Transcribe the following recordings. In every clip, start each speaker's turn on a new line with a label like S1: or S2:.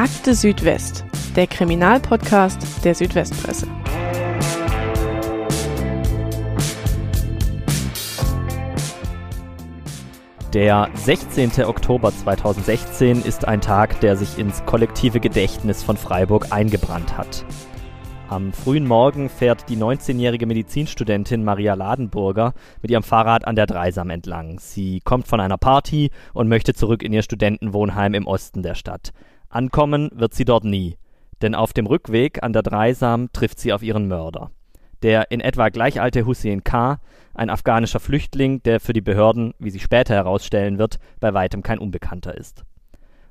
S1: Akte Südwest, der Kriminalpodcast der Südwestpresse.
S2: Der 16. Oktober 2016 ist ein Tag, der sich ins kollektive Gedächtnis von Freiburg eingebrannt hat. Am frühen Morgen fährt die 19-jährige Medizinstudentin Maria Ladenburger mit ihrem Fahrrad an der Dreisam entlang. Sie kommt von einer Party und möchte zurück in ihr Studentenwohnheim im Osten der Stadt. Ankommen wird sie dort nie, denn auf dem Rückweg an der Dreisam trifft sie auf ihren Mörder. Der in etwa gleich alte Hussein K., ein afghanischer Flüchtling, der für die Behörden, wie sich später herausstellen wird, bei weitem kein Unbekannter ist.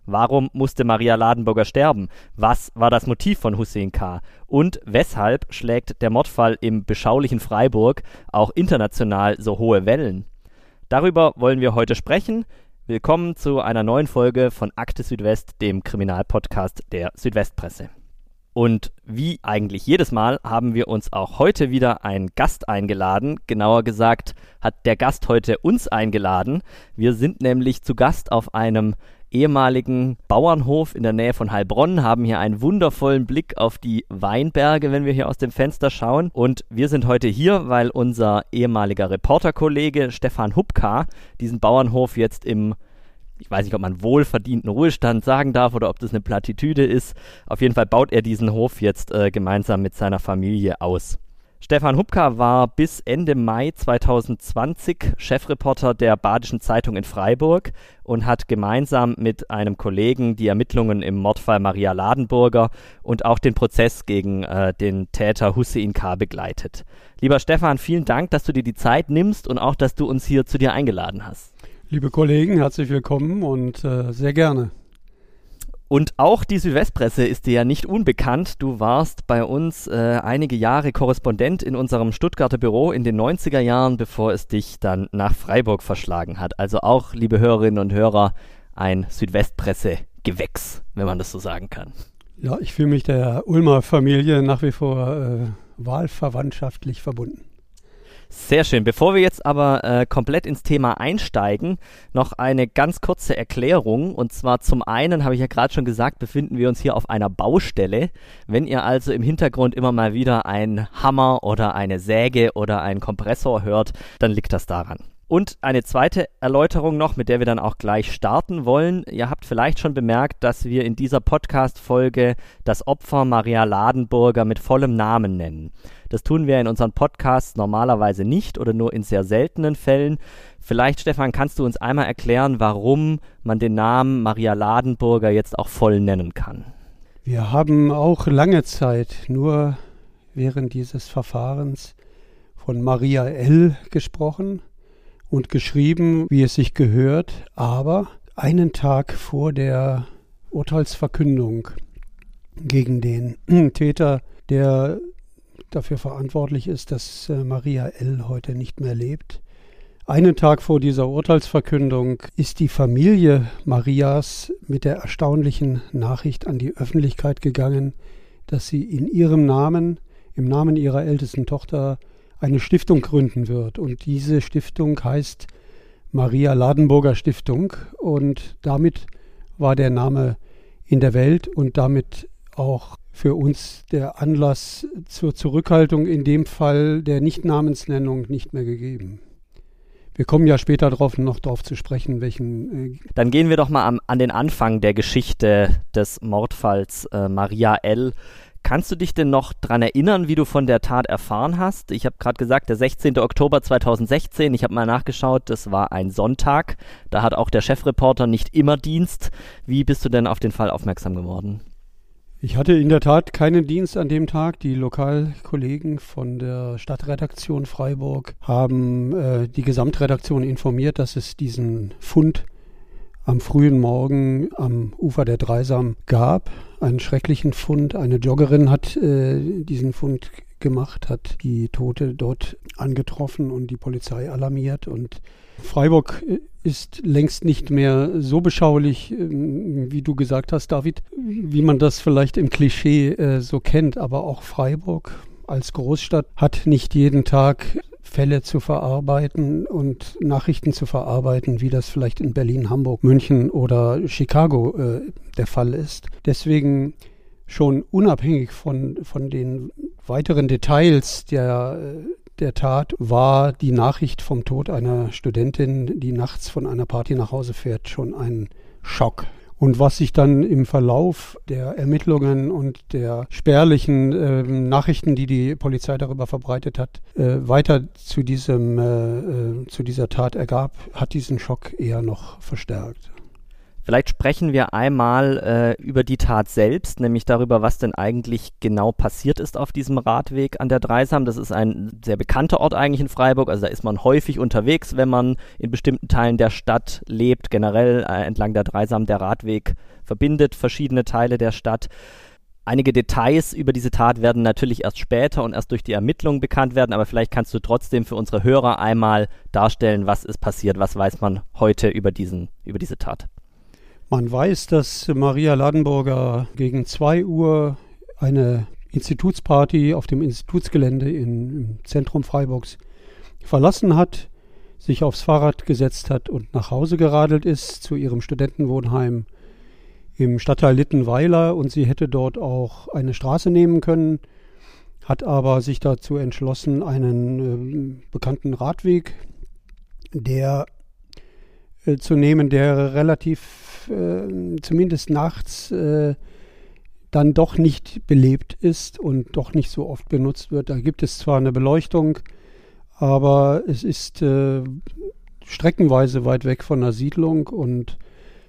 S2: Warum musste Maria Ladenburger sterben? Was war das Motiv von Hussein K.? Und weshalb schlägt der Mordfall im beschaulichen Freiburg auch international so hohe Wellen? Darüber wollen wir heute sprechen. Willkommen zu einer neuen Folge von Akte Südwest, dem Kriminalpodcast der Südwestpresse. Und wie eigentlich jedes Mal haben wir uns auch heute wieder einen Gast eingeladen. Genauer gesagt hat der Gast heute uns eingeladen. Wir sind nämlich zu Gast auf einem ehemaligen Bauernhof in der Nähe von Heilbronn, haben hier einen wundervollen Blick auf die Weinberge, wenn wir hier aus dem Fenster schauen. Und wir sind heute hier, weil unser ehemaliger Reporterkollege Stefan Hubka diesen Bauernhof jetzt im ich weiß nicht, ob man wohlverdienten Ruhestand sagen darf oder ob das eine Plattitüde ist. Auf jeden Fall baut er diesen Hof jetzt äh, gemeinsam mit seiner Familie aus. Stefan Hubka war bis Ende Mai 2020 Chefreporter der Badischen Zeitung in Freiburg und hat gemeinsam mit einem Kollegen die Ermittlungen im Mordfall Maria Ladenburger und auch den Prozess gegen äh, den Täter Hussein K. begleitet. Lieber Stefan, vielen Dank, dass du dir die Zeit nimmst und auch, dass du uns hier zu dir eingeladen hast.
S3: Liebe Kollegen, herzlich willkommen und äh, sehr gerne.
S2: Und auch die Südwestpresse ist dir ja nicht unbekannt. Du warst bei uns äh, einige Jahre Korrespondent in unserem Stuttgarter Büro in den 90er Jahren, bevor es dich dann nach Freiburg verschlagen hat. Also auch, liebe Hörerinnen und Hörer, ein Südwestpresse-Gewächs, wenn man das so sagen kann.
S3: Ja, ich fühle mich der Ulmer Familie nach wie vor äh, wahlverwandtschaftlich verbunden.
S2: Sehr schön. Bevor wir jetzt aber äh, komplett ins Thema einsteigen, noch eine ganz kurze Erklärung. Und zwar zum einen, habe ich ja gerade schon gesagt, befinden wir uns hier auf einer Baustelle. Wenn ihr also im Hintergrund immer mal wieder ein Hammer oder eine Säge oder einen Kompressor hört, dann liegt das daran. Und eine zweite Erläuterung noch, mit der wir dann auch gleich starten wollen. Ihr habt vielleicht schon bemerkt, dass wir in dieser Podcast-Folge das Opfer Maria Ladenburger mit vollem Namen nennen. Das tun wir in unseren Podcasts normalerweise nicht oder nur in sehr seltenen Fällen. Vielleicht, Stefan, kannst du uns einmal erklären, warum man den Namen Maria Ladenburger jetzt auch voll nennen kann?
S3: Wir haben auch lange Zeit nur während dieses Verfahrens von Maria L. gesprochen und geschrieben, wie es sich gehört, aber einen Tag vor der Urteilsverkündung gegen den Täter, der dafür verantwortlich ist, dass äh, Maria L. heute nicht mehr lebt. Einen Tag vor dieser Urteilsverkündung ist die Familie Marias mit der erstaunlichen Nachricht an die Öffentlichkeit gegangen, dass sie in ihrem Namen, im Namen ihrer ältesten Tochter, eine Stiftung gründen wird. Und diese Stiftung heißt Maria Ladenburger Stiftung. Und damit war der Name in der Welt und damit auch für uns der Anlass zur Zurückhaltung in dem Fall der Nichtnamensnennung nicht mehr gegeben. Wir kommen ja später darauf noch darauf zu sprechen, welchen.
S2: Äh Dann gehen wir doch mal am, an den Anfang der Geschichte des Mordfalls äh, Maria L. Kannst du dich denn noch daran erinnern, wie du von der Tat erfahren hast? Ich habe gerade gesagt, der 16. Oktober 2016, ich habe mal nachgeschaut, das war ein Sonntag. Da hat auch der Chefreporter nicht immer Dienst. Wie bist du denn auf den Fall aufmerksam geworden?
S3: Ich hatte in der Tat keinen Dienst an dem Tag. Die Lokalkollegen von der Stadtredaktion Freiburg haben äh, die Gesamtredaktion informiert, dass es diesen Fund am frühen Morgen am Ufer der Dreisam gab. Einen schrecklichen Fund. Eine Joggerin hat äh, diesen Fund gemacht, hat die Tote dort angetroffen und die Polizei alarmiert. Und Freiburg äh, ist längst nicht mehr so beschaulich, ähm, wie du gesagt hast, David, wie man das vielleicht im Klischee äh, so kennt. Aber auch Freiburg als Großstadt hat nicht jeden Tag Fälle zu verarbeiten und Nachrichten zu verarbeiten, wie das vielleicht in Berlin, Hamburg, München oder Chicago äh, der Fall ist. Deswegen schon unabhängig von, von den weiteren Details der, der Tat war die Nachricht vom Tod einer Studentin, die nachts von einer Party nach Hause fährt, schon ein Schock. Und was sich dann im Verlauf der Ermittlungen und der spärlichen äh, Nachrichten, die die Polizei darüber verbreitet hat, äh, weiter zu diesem äh, äh zu dieser Tat ergab, hat diesen Schock eher noch verstärkt.
S2: Vielleicht sprechen wir einmal äh, über die Tat selbst, nämlich darüber, was denn eigentlich genau passiert ist auf diesem Radweg an der Dreisam. Das ist ein sehr bekannter Ort eigentlich in Freiburg. Also da ist man häufig unterwegs, wenn man in bestimmten Teilen der Stadt lebt. Generell äh, entlang der Dreisam der Radweg verbindet verschiedene Teile der Stadt. Einige Details über diese Tat werden natürlich erst später und erst durch die Ermittlungen bekannt werden, aber vielleicht kannst du trotzdem für unsere Hörer einmal darstellen, was ist passiert, was weiß man heute über, diesen, über diese Tat.
S3: Man weiß, dass Maria Ladenburger gegen 2 Uhr eine Institutsparty auf dem Institutsgelände in, im Zentrum Freiburgs verlassen hat, sich aufs Fahrrad gesetzt hat und nach Hause geradelt ist zu ihrem Studentenwohnheim im Stadtteil Littenweiler und sie hätte dort auch eine Straße nehmen können, hat aber sich dazu entschlossen, einen äh, bekannten Radweg, der äh, zu nehmen, der relativ äh, zumindest nachts äh, dann doch nicht belebt ist und doch nicht so oft benutzt wird. Da gibt es zwar eine Beleuchtung, aber es ist äh, streckenweise weit weg von der Siedlung und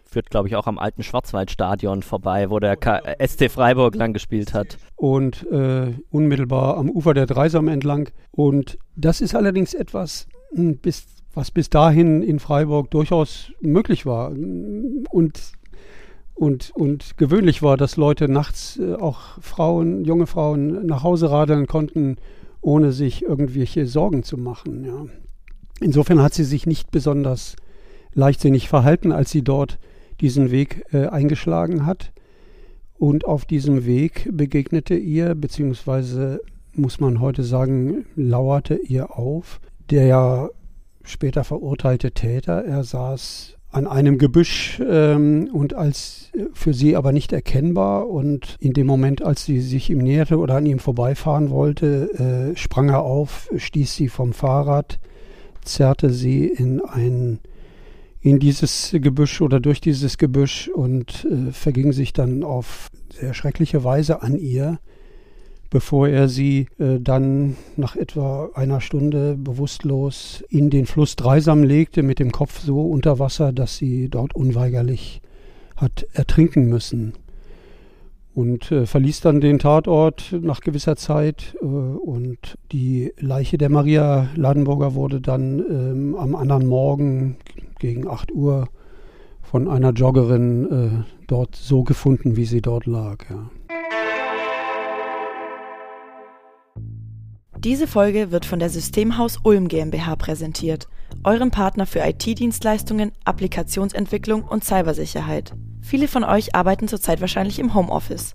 S2: führt, glaube ich, auch am alten Schwarzwaldstadion vorbei, wo der K SC Freiburg lang gespielt hat.
S3: Und äh, unmittelbar am Ufer der Dreisam entlang. Und das ist allerdings etwas, hm, bis was bis dahin in Freiburg durchaus möglich war und, und, und gewöhnlich war, dass Leute nachts äh, auch Frauen, junge Frauen nach Hause radeln konnten, ohne sich irgendwelche Sorgen zu machen. Ja. Insofern hat sie sich nicht besonders leichtsinnig verhalten, als sie dort diesen Weg äh, eingeschlagen hat. Und auf diesem Weg begegnete ihr, beziehungsweise muss man heute sagen, lauerte ihr auf, der später verurteilte Täter. Er saß an einem Gebüsch ähm, und als für sie aber nicht erkennbar und in dem Moment, als sie sich ihm näherte oder an ihm vorbeifahren wollte, äh, sprang er auf, stieß sie vom Fahrrad, zerrte sie in ein in dieses Gebüsch oder durch dieses Gebüsch und äh, verging sich dann auf sehr schreckliche Weise an ihr bevor er sie äh, dann nach etwa einer Stunde bewusstlos in den Fluss Dreisam legte, mit dem Kopf so unter Wasser, dass sie dort unweigerlich hat ertrinken müssen. Und äh, verließ dann den Tatort nach gewisser Zeit äh, und die Leiche der Maria Ladenburger wurde dann ähm, am anderen Morgen gegen 8 Uhr von einer Joggerin äh, dort so gefunden, wie sie dort lag. Ja.
S1: Diese Folge wird von der Systemhaus Ulm GmbH präsentiert, eurem Partner für IT-Dienstleistungen, Applikationsentwicklung und Cybersicherheit. Viele von euch arbeiten zurzeit wahrscheinlich im Homeoffice.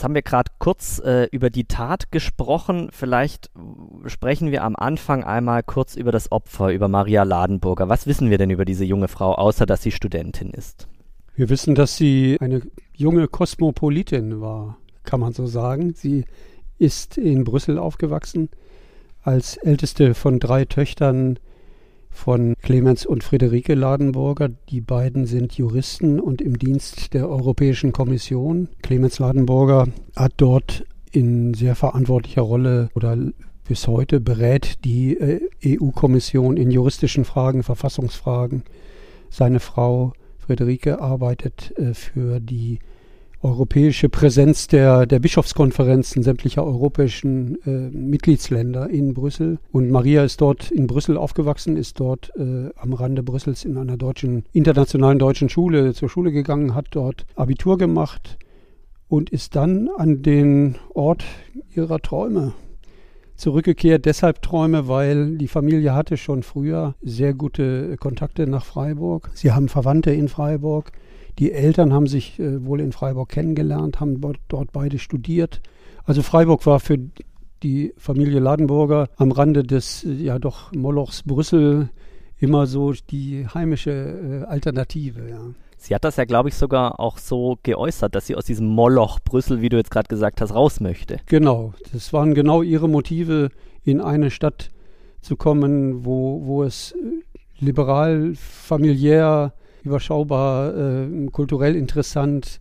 S2: Jetzt haben wir gerade kurz äh, über die Tat gesprochen. Vielleicht sprechen wir am Anfang einmal kurz über das Opfer, über Maria Ladenburger. Was wissen wir denn über diese junge Frau, außer dass sie Studentin ist?
S3: Wir wissen, dass sie eine junge Kosmopolitin war, kann man so sagen. Sie ist in Brüssel aufgewachsen, als älteste von drei Töchtern von Clemens und Friederike Ladenburger. Die beiden sind Juristen und im Dienst der Europäischen Kommission. Clemens Ladenburger hat dort in sehr verantwortlicher Rolle oder bis heute berät die äh, EU-Kommission in juristischen Fragen, Verfassungsfragen. Seine Frau Friederike arbeitet äh, für die europäische Präsenz der, der Bischofskonferenzen sämtlicher europäischen äh, Mitgliedsländer in Brüssel. Und Maria ist dort in Brüssel aufgewachsen, ist dort äh, am Rande Brüssels in einer deutschen, internationalen deutschen Schule zur Schule gegangen, hat dort Abitur gemacht und ist dann an den Ort ihrer Träume zurückgekehrt. Deshalb Träume, weil die Familie hatte schon früher sehr gute Kontakte nach Freiburg. Sie haben Verwandte in Freiburg. Die Eltern haben sich äh, wohl in Freiburg kennengelernt, haben dort beide studiert. Also Freiburg war für die Familie Ladenburger am Rande des äh, ja doch Molochs Brüssel immer so die heimische äh, Alternative. Ja.
S2: Sie hat das ja, glaube ich, sogar auch so geäußert, dass sie aus diesem Moloch Brüssel, wie du jetzt gerade gesagt hast, raus möchte.
S3: Genau, das waren genau ihre Motive, in eine Stadt zu kommen, wo, wo es liberal, familiär, überschaubar, äh, kulturell interessant,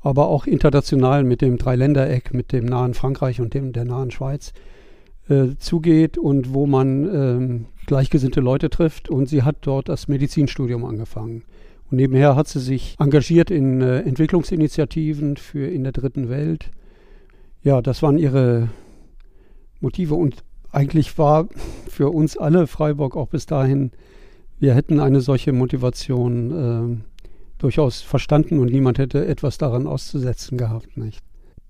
S3: aber auch international mit dem Dreiländereck, mit dem nahen Frankreich und dem der nahen Schweiz äh, zugeht und wo man äh, gleichgesinnte Leute trifft. Und sie hat dort das Medizinstudium angefangen. Und nebenher hat sie sich engagiert in äh, Entwicklungsinitiativen für in der dritten Welt. Ja, das waren ihre Motive. Und eigentlich war für uns alle Freiburg auch bis dahin wir hätten eine solche Motivation äh, durchaus verstanden und niemand hätte etwas daran auszusetzen gehabt, nicht?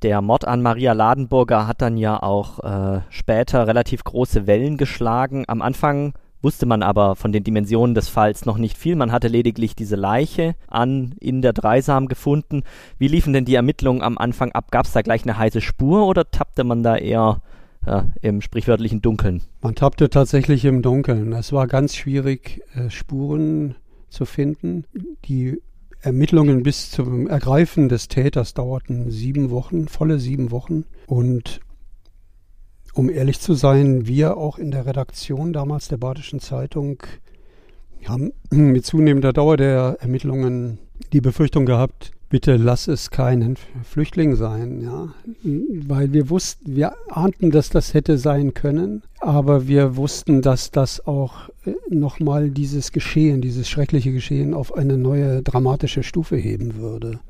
S2: Der Mord an Maria Ladenburger hat dann ja auch äh, später relativ große Wellen geschlagen. Am Anfang wusste man aber von den Dimensionen des Falls noch nicht viel. Man hatte lediglich diese Leiche an in der Dreisam gefunden. Wie liefen denn die Ermittlungen am Anfang ab? Gab es da gleich eine heiße Spur oder tappte man da eher ja, im sprichwörtlichen Dunkeln.
S3: Man tappte tatsächlich im Dunkeln. Es war ganz schwierig, äh, Spuren zu finden. Die Ermittlungen bis zum Ergreifen des Täters dauerten sieben Wochen, volle sieben Wochen. Und um ehrlich zu sein, wir auch in der Redaktion damals der Badischen Zeitung haben mit zunehmender Dauer der Ermittlungen die Befürchtung gehabt, bitte lass es keinen Flüchtling sein, ja, weil wir wussten, wir ahnten, dass das hätte sein können, aber wir wussten, dass das auch äh, nochmal dieses Geschehen, dieses schreckliche Geschehen auf eine neue dramatische Stufe heben würde.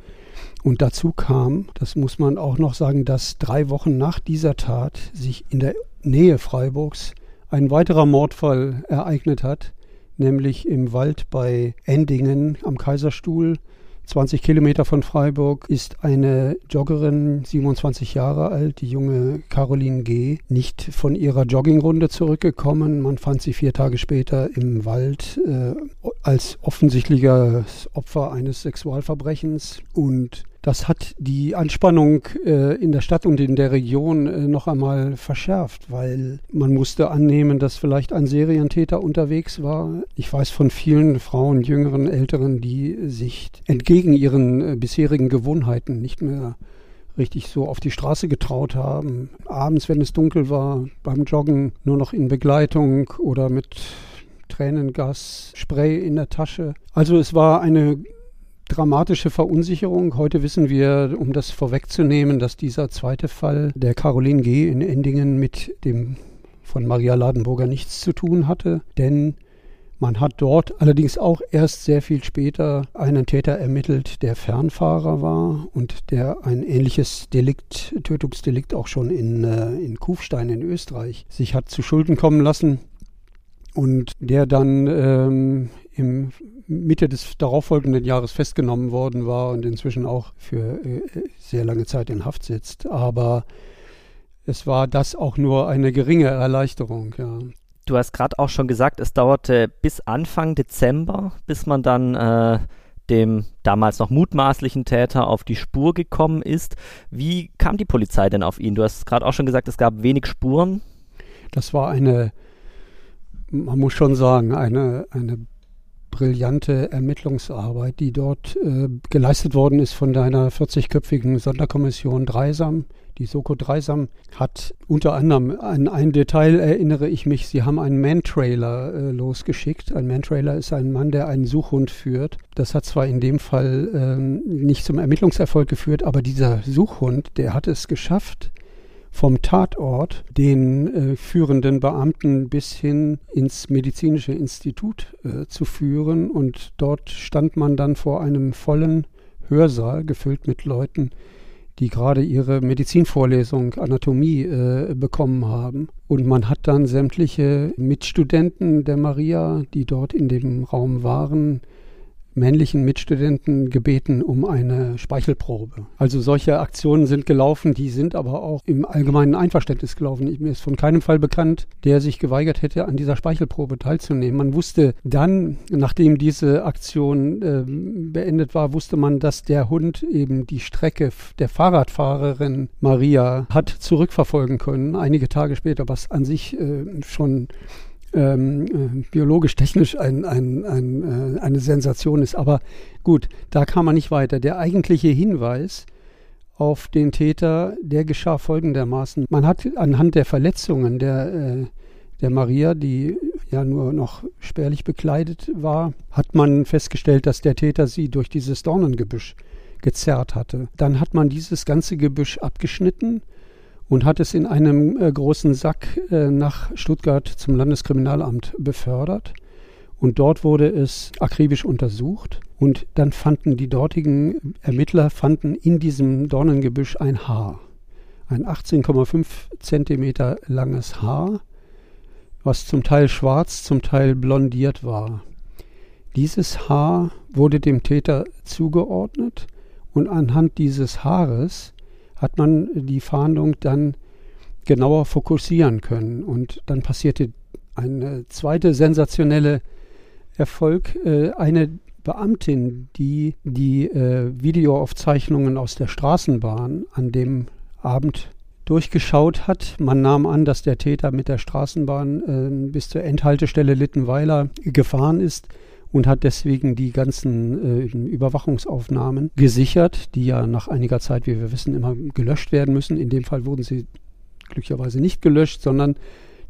S3: Und dazu kam, das muss man auch noch sagen, dass drei Wochen nach dieser Tat sich in der Nähe Freiburgs ein weiterer Mordfall ereignet hat, nämlich im Wald bei Endingen am Kaiserstuhl 20 Kilometer von Freiburg ist eine Joggerin, 27 Jahre alt, die junge Caroline G., nicht von ihrer Joggingrunde zurückgekommen. Man fand sie vier Tage später im Wald äh, als offensichtliches Opfer eines Sexualverbrechens und das hat die Anspannung äh, in der Stadt und in der Region äh, noch einmal verschärft, weil man musste annehmen, dass vielleicht ein Serientäter unterwegs war. Ich weiß von vielen Frauen, jüngeren, älteren, die sich entgegen ihren äh, bisherigen Gewohnheiten nicht mehr richtig so auf die Straße getraut haben. Abends, wenn es dunkel war, beim Joggen nur noch in Begleitung oder mit Tränengas, Spray in der Tasche. Also es war eine dramatische Verunsicherung. Heute wissen wir, um das vorwegzunehmen, dass dieser zweite Fall der Caroline G. in Endingen mit dem von Maria Ladenburger nichts zu tun hatte, denn man hat dort allerdings auch erst sehr viel später einen Täter ermittelt, der Fernfahrer war und der ein ähnliches Delikt, Tötungsdelikt auch schon in, äh, in Kufstein in Österreich sich hat zu Schulden kommen lassen und der dann ähm, im Mitte des darauffolgenden Jahres festgenommen worden war und inzwischen auch für äh, sehr lange Zeit in Haft sitzt. Aber es war das auch nur eine geringe Erleichterung, ja.
S2: Du hast gerade auch schon gesagt, es dauerte bis Anfang Dezember, bis man dann äh, dem damals noch mutmaßlichen Täter auf die Spur gekommen ist. Wie kam die Polizei denn auf ihn? Du hast gerade auch schon gesagt, es gab wenig Spuren.
S3: Das war eine, man muss schon sagen, eine, eine brillante Ermittlungsarbeit, die dort äh, geleistet worden ist von deiner 40-köpfigen Sonderkommission Dreisam. Die Soko Dreisam hat unter anderem an ein Detail erinnere ich mich, sie haben einen Man-Trailer äh, losgeschickt. Ein Man-Trailer ist ein Mann, der einen Suchhund führt. Das hat zwar in dem Fall ähm, nicht zum Ermittlungserfolg geführt, aber dieser Suchhund, der hat es geschafft, vom Tatort den äh, führenden Beamten bis hin ins medizinische Institut äh, zu führen. Und dort stand man dann vor einem vollen Hörsaal, gefüllt mit Leuten, die gerade ihre Medizinvorlesung Anatomie äh, bekommen haben. Und man hat dann sämtliche Mitstudenten der Maria, die dort in dem Raum waren, männlichen Mitstudenten gebeten um eine Speichelprobe. Also solche Aktionen sind gelaufen, die sind aber auch im allgemeinen Einverständnis gelaufen. Mir ist von keinem Fall bekannt, der sich geweigert hätte, an dieser Speichelprobe teilzunehmen. Man wusste dann, nachdem diese Aktion äh, beendet war, wusste man, dass der Hund eben die Strecke der Fahrradfahrerin Maria hat zurückverfolgen können, einige Tage später, was an sich äh, schon ähm, äh, biologisch-technisch ein, ein, ein, äh, eine Sensation ist. Aber gut, da kam man nicht weiter. Der eigentliche Hinweis auf den Täter, der geschah folgendermaßen. Man hat anhand der Verletzungen der, äh, der Maria, die ja nur noch spärlich bekleidet war, hat man festgestellt, dass der Täter sie durch dieses Dornengebüsch gezerrt hatte. Dann hat man dieses ganze Gebüsch abgeschnitten und hat es in einem äh, großen Sack äh, nach Stuttgart zum Landeskriminalamt befördert. Und dort wurde es akribisch untersucht. Und dann fanden die dortigen Ermittler fanden in diesem Dornengebüsch ein Haar. Ein 18,5 Zentimeter langes Haar, was zum Teil schwarz, zum Teil blondiert war. Dieses Haar wurde dem Täter zugeordnet und anhand dieses Haares hat man die Fahndung dann genauer fokussieren können. Und dann passierte ein zweite sensationelle Erfolg. Äh, eine Beamtin, die die äh, Videoaufzeichnungen aus der Straßenbahn an dem Abend durchgeschaut hat. Man nahm an, dass der Täter mit der Straßenbahn äh, bis zur Endhaltestelle Littenweiler gefahren ist und hat deswegen die ganzen äh, Überwachungsaufnahmen gesichert, die ja nach einiger Zeit, wie wir wissen, immer gelöscht werden müssen. In dem Fall wurden sie glücklicherweise nicht gelöscht, sondern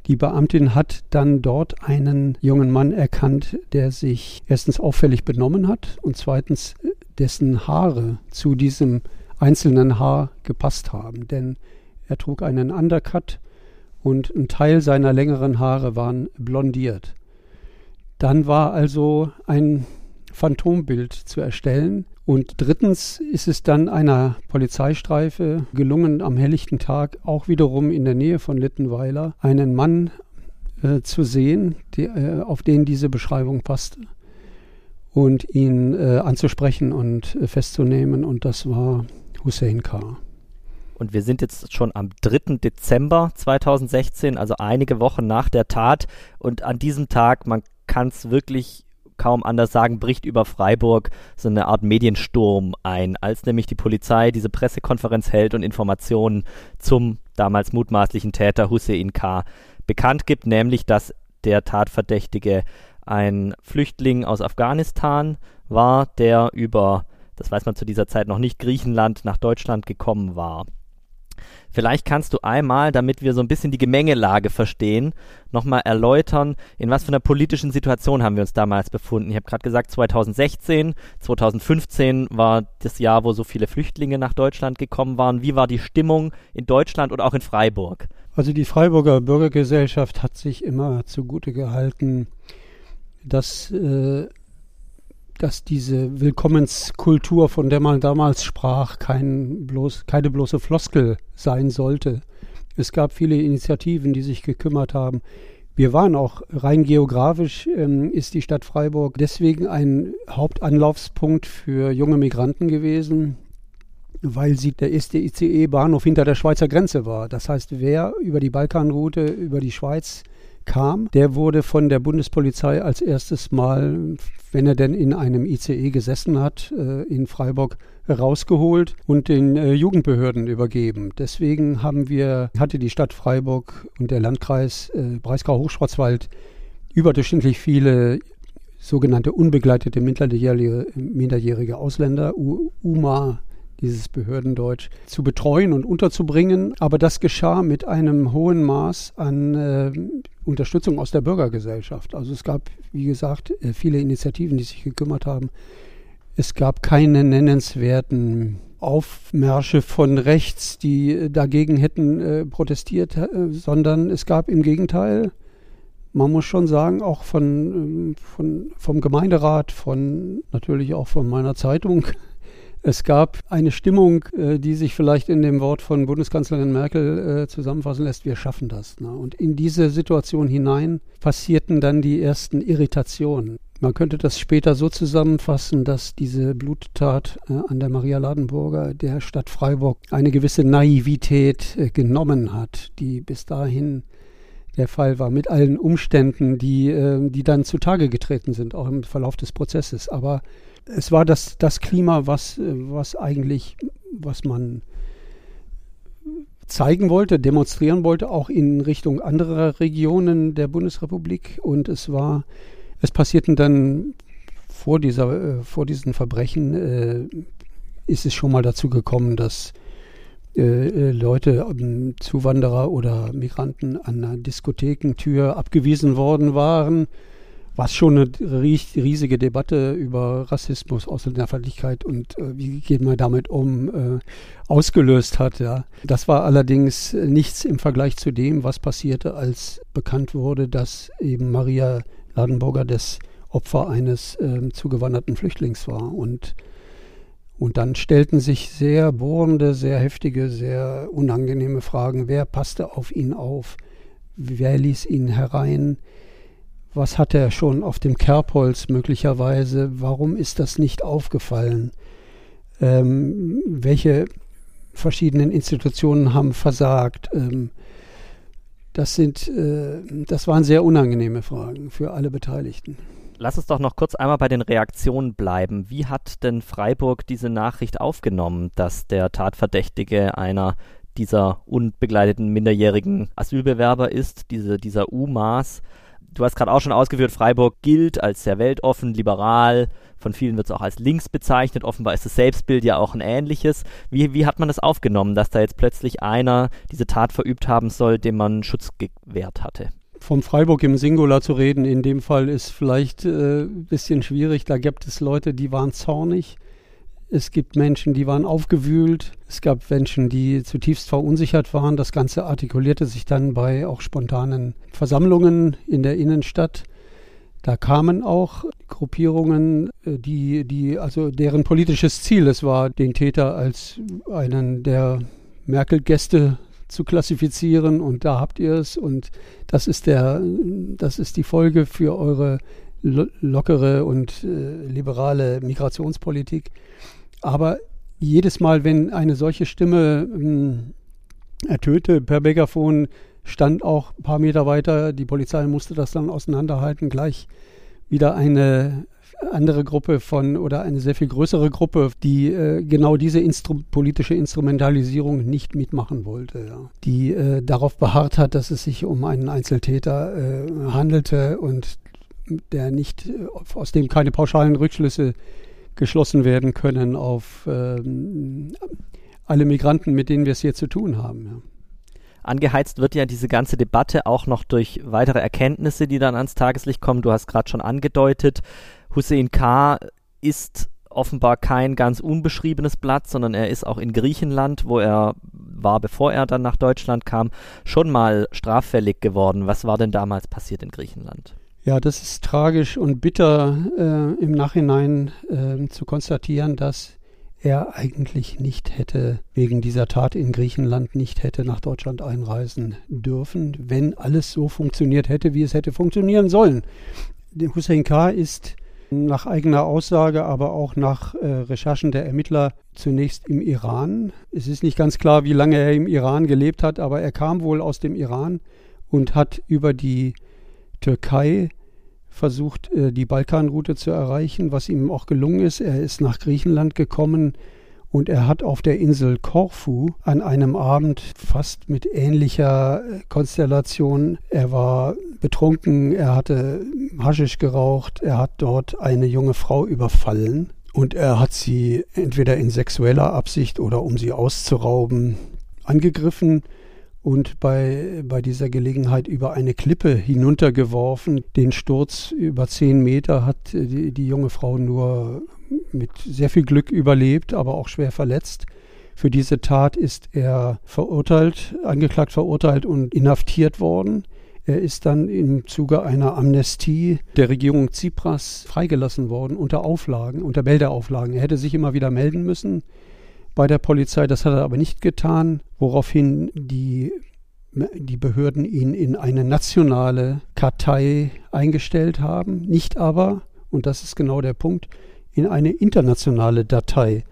S3: die Beamtin hat dann dort einen jungen Mann erkannt, der sich erstens auffällig benommen hat und zweitens äh, dessen Haare zu diesem einzelnen Haar gepasst haben. Denn er trug einen Undercut und ein Teil seiner längeren Haare waren blondiert. Dann war also ein Phantombild zu erstellen. Und drittens ist es dann einer Polizeistreife gelungen, am helllichten Tag auch wiederum in der Nähe von Littenweiler einen Mann äh, zu sehen, die, äh, auf den diese Beschreibung passte und ihn äh, anzusprechen und äh, festzunehmen. Und das war Hussein K.
S2: Und wir sind jetzt schon am 3. Dezember 2016, also einige Wochen nach der Tat. Und an diesem Tag, man kann es wirklich kaum anders sagen, bricht über Freiburg so eine Art Mediensturm ein, als nämlich die Polizei diese Pressekonferenz hält und Informationen zum damals mutmaßlichen Täter Hussein K. bekannt gibt, nämlich dass der Tatverdächtige ein Flüchtling aus Afghanistan war, der über, das weiß man zu dieser Zeit noch nicht, Griechenland nach Deutschland gekommen war. Vielleicht kannst du einmal, damit wir so ein bisschen die Gemengelage verstehen, nochmal erläutern, in was für einer politischen Situation haben wir uns damals befunden. Ich habe gerade gesagt, 2016, 2015 war das Jahr, wo so viele Flüchtlinge nach Deutschland gekommen waren. Wie war die Stimmung in Deutschland und auch in Freiburg?
S3: Also die Freiburger Bürgergesellschaft hat sich immer zugute gehalten, dass äh, dass diese Willkommenskultur, von der man damals sprach, kein bloß, keine bloße Floskel sein sollte. Es gab viele Initiativen, die sich gekümmert haben. Wir waren auch rein geografisch, ähm, ist die Stadt Freiburg deswegen ein Hauptanlaufspunkt für junge Migranten gewesen, weil sie der erste ICE-Bahnhof hinter der Schweizer Grenze war. Das heißt, wer über die Balkanroute, über die Schweiz kam, der wurde von der Bundespolizei als erstes Mal, wenn er denn in einem ICE gesessen hat, äh, in Freiburg rausgeholt und den äh, Jugendbehörden übergeben. Deswegen haben wir, hatte die Stadt Freiburg und der Landkreis äh, Breisgau-Hochschwarzwald überdurchschnittlich viele sogenannte unbegleitete minderjährige, minderjährige Ausländer, UMA, dieses Behördendeutsch, zu betreuen und unterzubringen. Aber das geschah mit einem hohen Maß an äh, Unterstützung aus der Bürgergesellschaft. Also es gab, wie gesagt, äh, viele Initiativen, die sich gekümmert haben. Es gab keine nennenswerten Aufmärsche von rechts, die äh, dagegen hätten äh, protestiert, äh, sondern es gab im Gegenteil, man muss schon sagen, auch von, ähm, von, vom Gemeinderat, von natürlich auch von meiner Zeitung, es gab eine Stimmung, äh, die sich vielleicht in dem Wort von Bundeskanzlerin Merkel äh, zusammenfassen lässt, wir schaffen das. Ne? Und in diese Situation hinein passierten dann die ersten Irritationen. Man könnte das später so zusammenfassen, dass diese Bluttat äh, an der Maria Ladenburger der Stadt Freiburg eine gewisse Naivität genommen hat, die bis dahin der Fall war, mit allen Umständen, die, äh, die dann zutage getreten sind, auch im Verlauf des Prozesses. Aber es war das, das Klima, was, was eigentlich, was man zeigen wollte, demonstrieren wollte, auch in Richtung anderer Regionen der Bundesrepublik. Und es war es passierten dann vor, dieser, äh, vor diesen Verbrechen, äh, ist es schon mal dazu gekommen, dass äh, äh Leute, ähm, Zuwanderer oder Migranten an einer Diskothekentür abgewiesen worden waren, was schon eine riesige Debatte über Rassismus, Ausländerfeindlichkeit und äh, wie geht man damit um, äh, ausgelöst hat. Ja. Das war allerdings nichts im Vergleich zu dem, was passierte, als bekannt wurde, dass eben Maria Ladenburger das Opfer eines äh, zugewanderten Flüchtlings war. Und, und dann stellten sich sehr bohrende, sehr heftige, sehr unangenehme Fragen. Wer passte auf ihn auf? Wer ließ ihn herein? Was hatte er schon auf dem Kerbholz möglicherweise? Warum ist das nicht aufgefallen? Ähm, welche verschiedenen Institutionen haben versagt? Ähm, das sind, äh, das waren sehr unangenehme Fragen für alle Beteiligten.
S2: Lass uns doch noch kurz einmal bei den Reaktionen bleiben. Wie hat denn Freiburg diese Nachricht aufgenommen, dass der Tatverdächtige einer dieser unbegleiteten minderjährigen Asylbewerber ist, diese, dieser U-Maß? Du hast gerade auch schon ausgeführt, Freiburg gilt als sehr weltoffen, liberal, von vielen wird es auch als links bezeichnet. Offenbar ist das Selbstbild ja auch ein ähnliches. Wie, wie hat man das aufgenommen, dass da jetzt plötzlich einer diese Tat verübt haben soll, dem man Schutz gewährt hatte?
S3: Vom Freiburg im Singular zu reden, in dem Fall ist vielleicht ein äh, bisschen schwierig. Da gibt es Leute, die waren zornig es gibt Menschen, die waren aufgewühlt. Es gab Menschen, die zutiefst verunsichert waren. Das Ganze artikulierte sich dann bei auch spontanen Versammlungen in der Innenstadt. Da kamen auch Gruppierungen, äh, die, die, also deren politisches Ziel es war, den Täter als einen der Merkel-Gäste zu klassifizieren und da habt ihr es und das ist der, das ist die Folge für eure lockere und äh, liberale Migrationspolitik. Aber jedes Mal, wenn eine solche Stimme ähm, ertönte per Megafon, stand auch ein paar Meter weiter, die Polizei musste das dann auseinanderhalten, gleich wieder eine andere Gruppe von oder eine sehr viel größere Gruppe, die äh, genau diese Instru politische Instrumentalisierung nicht mitmachen wollte, ja. die äh, darauf beharrt hat, dass es sich um einen Einzeltäter äh, handelte und der nicht, äh, aus dem keine pauschalen Rückschlüsse geschlossen werden können auf ähm, alle Migranten, mit denen wir es hier zu tun haben. Ja.
S2: Angeheizt wird ja diese ganze Debatte auch noch durch weitere Erkenntnisse, die dann ans Tageslicht kommen. Du hast gerade schon angedeutet, Hussein K. ist offenbar kein ganz unbeschriebenes Blatt, sondern er ist auch in Griechenland, wo er war, bevor er dann nach Deutschland kam, schon mal straffällig geworden. Was war denn damals passiert in Griechenland?
S3: Ja, das ist tragisch und bitter äh, im Nachhinein äh, zu konstatieren, dass er eigentlich nicht hätte, wegen dieser Tat in Griechenland, nicht hätte nach Deutschland einreisen dürfen, wenn alles so funktioniert hätte, wie es hätte funktionieren sollen. Hussein K. ist nach eigener Aussage, aber auch nach äh, Recherchen der Ermittler zunächst im Iran. Es ist nicht ganz klar, wie lange er im Iran gelebt hat, aber er kam wohl aus dem Iran und hat über die Türkei versucht, äh, die Balkanroute zu erreichen, was ihm auch gelungen ist. Er ist nach Griechenland gekommen und er hat auf der Insel Korfu an einem Abend fast mit ähnlicher äh, Konstellation, er war betrunken, er hatte Haschisch geraucht, er hat dort eine junge Frau überfallen und er hat sie entweder in sexueller Absicht oder um sie auszurauben angegriffen und bei, bei dieser Gelegenheit über eine Klippe hinuntergeworfen. Den Sturz über zehn Meter hat die, die junge Frau nur mit sehr viel Glück überlebt, aber auch schwer verletzt. Für diese Tat ist er verurteilt, angeklagt, verurteilt und inhaftiert worden. Er ist dann im Zuge einer Amnestie der Regierung Tsipras freigelassen worden unter Auflagen, unter Meldeauflagen. Er hätte sich immer wieder melden müssen bei der Polizei, das hat er aber nicht getan, woraufhin die, die Behörden ihn in eine nationale Kartei eingestellt haben, nicht aber, und das ist genau der Punkt, in eine internationale Datei.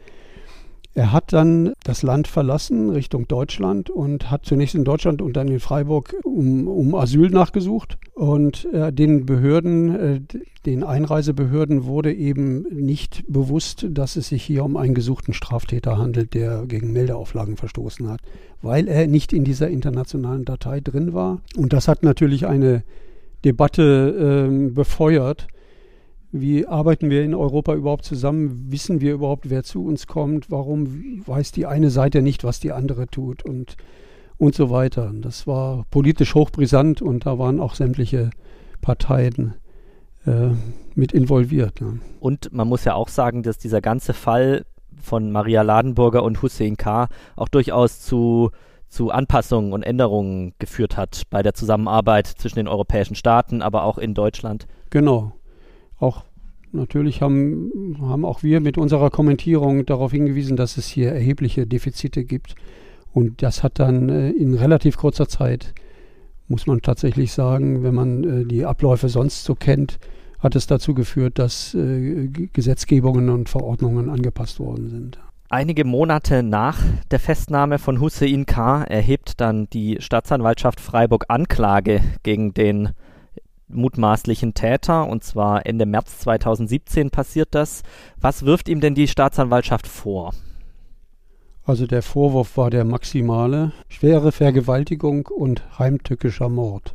S3: Er hat dann das Land verlassen Richtung Deutschland und hat zunächst in Deutschland und dann in Freiburg um, um Asyl nachgesucht. Und äh, den Behörden, äh, den Einreisebehörden wurde eben nicht bewusst, dass es sich hier um einen gesuchten Straftäter handelt, der gegen Meldeauflagen verstoßen hat, weil er nicht in dieser internationalen Datei drin war. Und das hat natürlich eine Debatte äh, befeuert wie arbeiten wir in Europa überhaupt zusammen? Wissen wir überhaupt, wer zu uns kommt? Warum weiß die eine Seite nicht, was die andere tut? Und, und so weiter. Das war politisch hochbrisant und da waren auch sämtliche Parteien äh, mit involviert. Ne?
S2: Und man muss ja auch sagen, dass dieser ganze Fall von Maria Ladenburger und Hussein K. auch durchaus zu zu Anpassungen und Änderungen geführt hat bei der Zusammenarbeit zwischen den europäischen Staaten, aber auch in Deutschland.
S3: Genau auch natürlich haben, haben auch wir mit unserer Kommentierung darauf hingewiesen, dass es hier erhebliche Defizite gibt. Und das hat dann äh, in relativ kurzer Zeit, muss man tatsächlich sagen, wenn man äh, die Abläufe sonst so kennt, hat es dazu geführt, dass äh, Gesetzgebungen und Verordnungen angepasst worden sind.
S2: Einige Monate nach der Festnahme von Hussein K. erhebt dann die Staatsanwaltschaft Freiburg Anklage gegen den mutmaßlichen Täter, und zwar Ende März 2017 passiert das. Was wirft ihm denn die Staatsanwaltschaft vor?
S3: Also der Vorwurf war der maximale, schwere Vergewaltigung und heimtückischer Mord.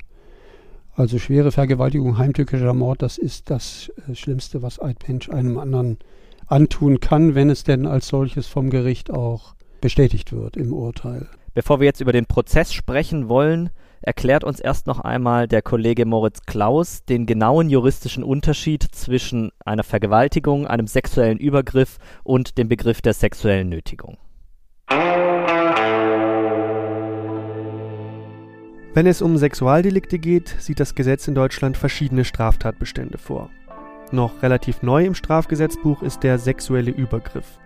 S3: Also schwere Vergewaltigung, heimtückischer Mord, das ist das äh, Schlimmste, was ein Mensch einem anderen antun kann, wenn es denn als solches vom Gericht auch bestätigt wird im Urteil.
S2: Bevor wir jetzt über den Prozess sprechen wollen, erklärt uns erst noch einmal der Kollege Moritz Klaus den genauen juristischen Unterschied zwischen einer Vergewaltigung, einem sexuellen Übergriff und dem Begriff der sexuellen Nötigung.
S4: Wenn es um Sexualdelikte geht, sieht das Gesetz in Deutschland verschiedene Straftatbestände vor. Noch relativ neu im Strafgesetzbuch ist der sexuelle Übergriff.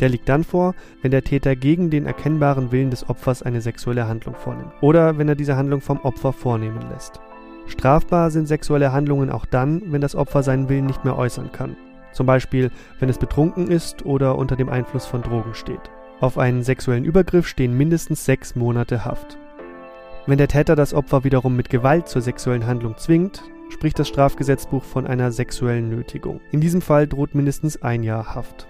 S4: Der liegt dann vor, wenn der Täter gegen den erkennbaren Willen des Opfers eine sexuelle Handlung vornimmt oder wenn er diese Handlung vom Opfer vornehmen lässt. Strafbar sind sexuelle Handlungen auch dann, wenn das Opfer seinen Willen nicht mehr äußern kann. Zum Beispiel, wenn es betrunken ist oder unter dem Einfluss von Drogen steht. Auf einen sexuellen Übergriff stehen mindestens sechs Monate Haft. Wenn der Täter das Opfer wiederum mit Gewalt zur sexuellen Handlung zwingt, spricht das Strafgesetzbuch von einer sexuellen Nötigung. In diesem Fall droht mindestens ein Jahr Haft.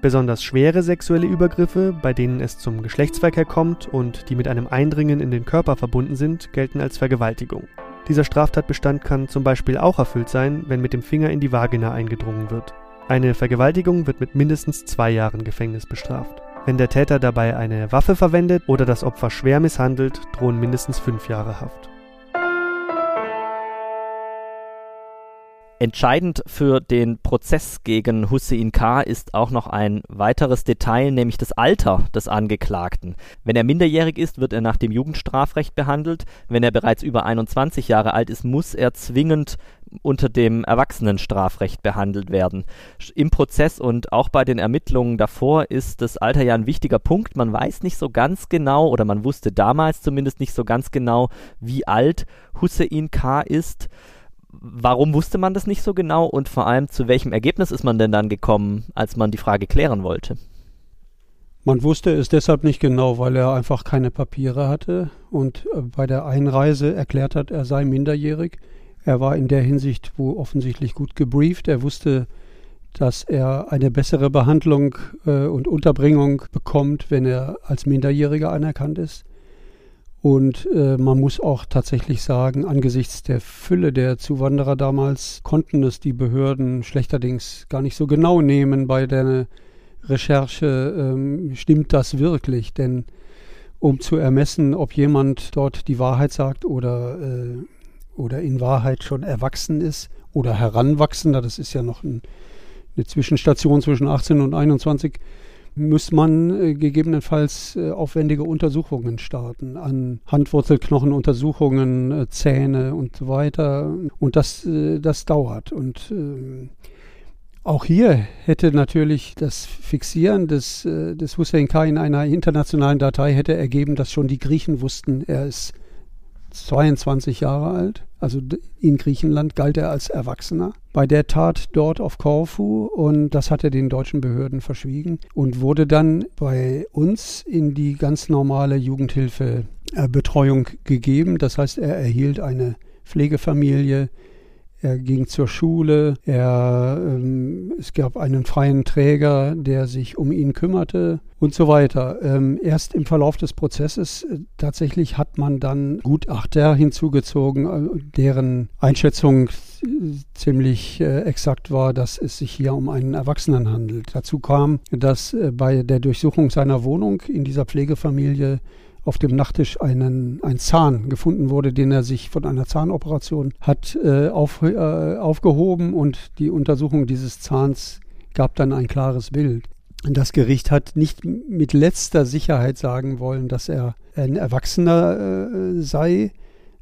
S4: Besonders schwere sexuelle Übergriffe, bei denen es zum Geschlechtsverkehr kommt und die mit einem Eindringen in den Körper verbunden sind, gelten als Vergewaltigung. Dieser Straftatbestand kann zum Beispiel auch erfüllt sein, wenn mit dem Finger in die Vagina eingedrungen wird. Eine Vergewaltigung wird mit mindestens zwei Jahren Gefängnis bestraft. Wenn der Täter dabei eine Waffe verwendet oder das Opfer schwer misshandelt, drohen mindestens fünf Jahre Haft.
S2: Entscheidend für den Prozess gegen Hussein K. ist auch noch ein weiteres Detail, nämlich das Alter des Angeklagten. Wenn er minderjährig ist, wird er nach dem Jugendstrafrecht behandelt. Wenn er bereits über 21 Jahre alt ist, muss er zwingend unter dem Erwachsenenstrafrecht behandelt werden. Im Prozess und auch bei den Ermittlungen davor ist das Alter ja ein wichtiger Punkt. Man weiß nicht so ganz genau, oder man wusste damals zumindest nicht so ganz genau, wie alt Hussein K. ist warum wusste man das nicht so genau und vor allem zu welchem Ergebnis ist man denn dann gekommen, als man die Frage klären wollte?
S3: Man wusste es deshalb nicht genau, weil er einfach keine Papiere hatte und äh, bei der Einreise erklärt hat, er sei minderjährig. Er war in der Hinsicht wo offensichtlich gut gebrieft. Er wusste, dass er eine bessere Behandlung äh, und Unterbringung bekommt, wenn er als Minderjähriger anerkannt ist. Und äh, man muss auch tatsächlich sagen, angesichts der Fülle der Zuwanderer damals konnten es die Behörden schlechterdings gar nicht so genau nehmen bei der Recherche, ähm, stimmt das wirklich? Denn um zu ermessen, ob jemand dort die Wahrheit sagt oder, äh, oder in Wahrheit schon erwachsen ist oder heranwachsender, das ist ja noch ein, eine Zwischenstation zwischen 18 und 21, muss man äh, gegebenenfalls äh, aufwendige Untersuchungen starten an Handwurzelknochenuntersuchungen, äh, Zähne und so weiter. Und das, das dauert. Und ähm, auch hier hätte natürlich das Fixieren des, des Hussein K. in einer internationalen Datei hätte ergeben, dass schon die Griechen wussten, er ist 22 Jahre alt. Also in Griechenland galt er als Erwachsener. Bei der Tat dort auf Korfu und das hat er den deutschen Behörden verschwiegen und wurde dann bei uns in die ganz normale Jugendhilfebetreuung gegeben. Das heißt, er erhielt eine Pflegefamilie, er ging zur Schule, er, ähm, es gab einen freien Träger, der sich um ihn kümmerte und so weiter. Ähm, erst im Verlauf des Prozesses äh, tatsächlich hat man dann Gutachter hinzugezogen, äh, deren Einschätzung ziemlich äh, exakt war, dass es sich hier um einen Erwachsenen handelt. Dazu kam, dass äh, bei der Durchsuchung seiner Wohnung in dieser Pflegefamilie auf dem Nachttisch einen, ein Zahn gefunden wurde, den er sich von einer Zahnoperation hat äh, auf, äh, aufgehoben und die Untersuchung dieses Zahns gab dann ein klares Bild. Das Gericht hat nicht mit letzter Sicherheit sagen wollen, dass er ein Erwachsener äh, sei,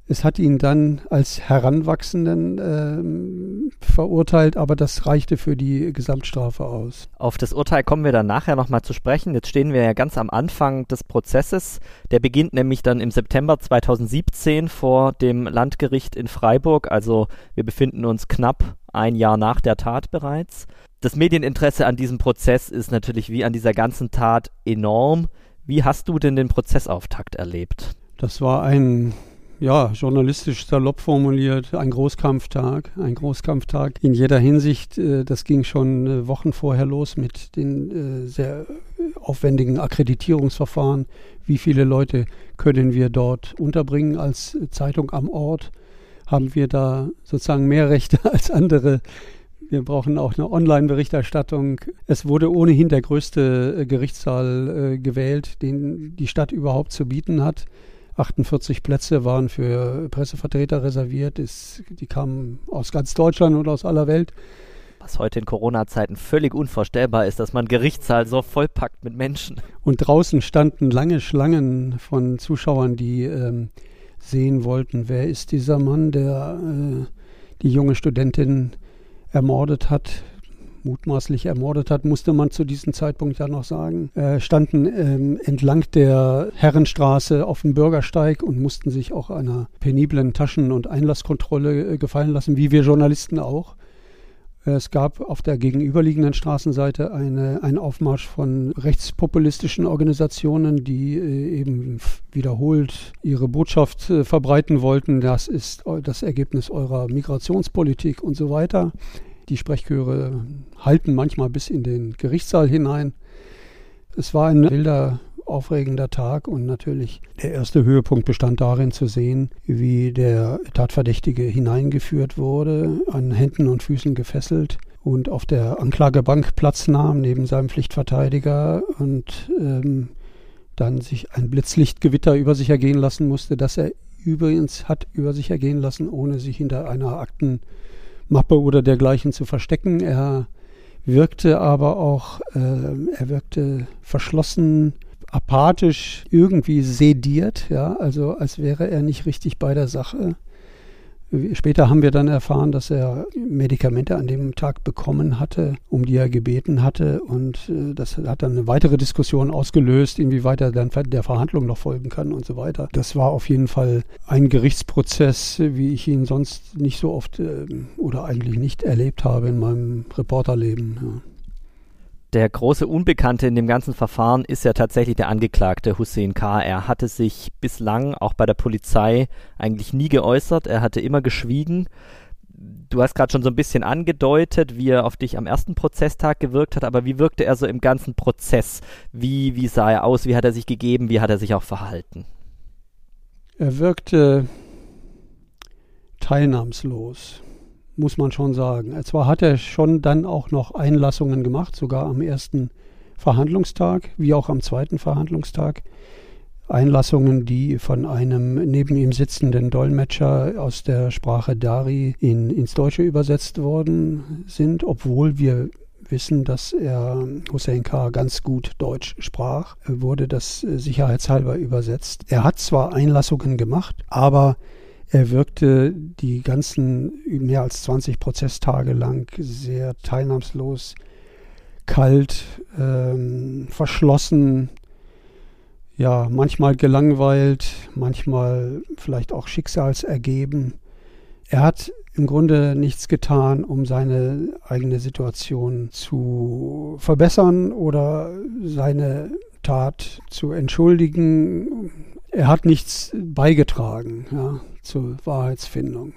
S3: es hat ihn dann als Heranwachsenden äh, verurteilt, aber das reichte für die Gesamtstrafe aus.
S2: Auf das Urteil kommen wir dann nachher nochmal zu sprechen. Jetzt stehen wir ja ganz am Anfang des Prozesses. Der beginnt nämlich dann im September 2017 vor dem Landgericht in Freiburg. Also wir befinden uns knapp ein Jahr nach der Tat bereits. Das Medieninteresse an diesem Prozess ist natürlich wie an dieser ganzen Tat enorm. Wie hast du denn den Prozessauftakt erlebt?
S3: Das war ein ja, journalistisch salopp formuliert, ein Großkampftag, ein Großkampftag in jeder Hinsicht. Äh, das ging schon äh, Wochen vorher los mit den äh, sehr aufwendigen Akkreditierungsverfahren. Wie viele Leute können wir dort unterbringen als Zeitung am Ort? Haben wir da sozusagen mehr Rechte als andere? Wir brauchen auch eine Online-Berichterstattung. Es wurde ohnehin der größte Gerichtssaal gewählt, den die Stadt überhaupt zu bieten hat. 48 Plätze waren für Pressevertreter reserviert. Ist, die kamen aus ganz Deutschland und aus aller Welt.
S2: Was heute in Corona-Zeiten völlig unvorstellbar ist, dass man Gerichtssaal so vollpackt mit Menschen.
S3: Und draußen standen lange Schlangen von Zuschauern, die ähm, sehen wollten, wer ist dieser Mann, der äh, die junge Studentin ermordet hat mutmaßlich ermordet hat, musste man zu diesem Zeitpunkt ja noch sagen, äh, standen ähm, entlang der Herrenstraße auf dem Bürgersteig und mussten sich auch einer peniblen Taschen- und Einlasskontrolle äh, gefallen lassen, wie wir Journalisten auch. Es gab auf der gegenüberliegenden Straßenseite eine, einen Aufmarsch von rechtspopulistischen Organisationen, die äh, eben wiederholt ihre Botschaft äh, verbreiten wollten. Das ist das Ergebnis eurer Migrationspolitik und so weiter. Die Sprechchöre halten manchmal bis in den Gerichtssaal hinein. Es war ein wilder, aufregender Tag und natürlich der erste Höhepunkt bestand darin zu sehen, wie der Tatverdächtige hineingeführt wurde, an Händen und Füßen gefesselt und auf der Anklagebank Platz nahm neben seinem Pflichtverteidiger und ähm, dann sich ein Blitzlichtgewitter über sich ergehen lassen musste, das er übrigens hat über sich ergehen lassen, ohne sich hinter einer Akten Mappe oder dergleichen zu verstecken. Er wirkte aber auch, äh, er wirkte verschlossen, apathisch, irgendwie sediert, ja, also als wäre er nicht richtig bei der Sache. Später haben wir dann erfahren, dass er Medikamente an dem Tag bekommen hatte, um die er gebeten hatte. Und äh, das hat dann eine weitere Diskussion ausgelöst, inwieweit er dann der Verhandlung noch folgen kann und so weiter. Das war auf jeden Fall ein Gerichtsprozess, wie ich ihn sonst nicht so oft äh, oder eigentlich nicht erlebt habe in meinem Reporterleben. Ja
S2: der große Unbekannte in dem ganzen Verfahren ist ja tatsächlich der Angeklagte Hussein K. Er hatte sich bislang auch bei der Polizei eigentlich nie geäußert. Er hatte immer geschwiegen. Du hast gerade schon so ein bisschen angedeutet, wie er auf dich am ersten Prozesstag gewirkt hat, aber wie wirkte er so im ganzen Prozess? Wie, wie sah er aus? Wie hat er sich gegeben? Wie hat er sich auch verhalten?
S3: Er wirkte teilnahmslos, muss man schon sagen. Zwar hat er schon dann auch noch Einlassungen gemacht, sogar am ersten Verhandlungstag, wie auch am zweiten Verhandlungstag. Einlassungen, die von einem neben ihm sitzenden Dolmetscher aus der Sprache Dari in, ins Deutsche übersetzt worden sind, obwohl wir wissen, dass er Hussein K. ganz gut Deutsch sprach, wurde das sicherheitshalber übersetzt. Er hat zwar Einlassungen gemacht, aber er wirkte die ganzen mehr als 20 Prozesstage lang sehr teilnahmslos, kalt, ähm, verschlossen, ja, manchmal gelangweilt, manchmal vielleicht auch schicksalsergeben. Er hat im Grunde nichts getan, um seine eigene Situation zu verbessern oder seine Tat zu entschuldigen. Er hat nichts beigetragen ja, zur Wahrheitsfindung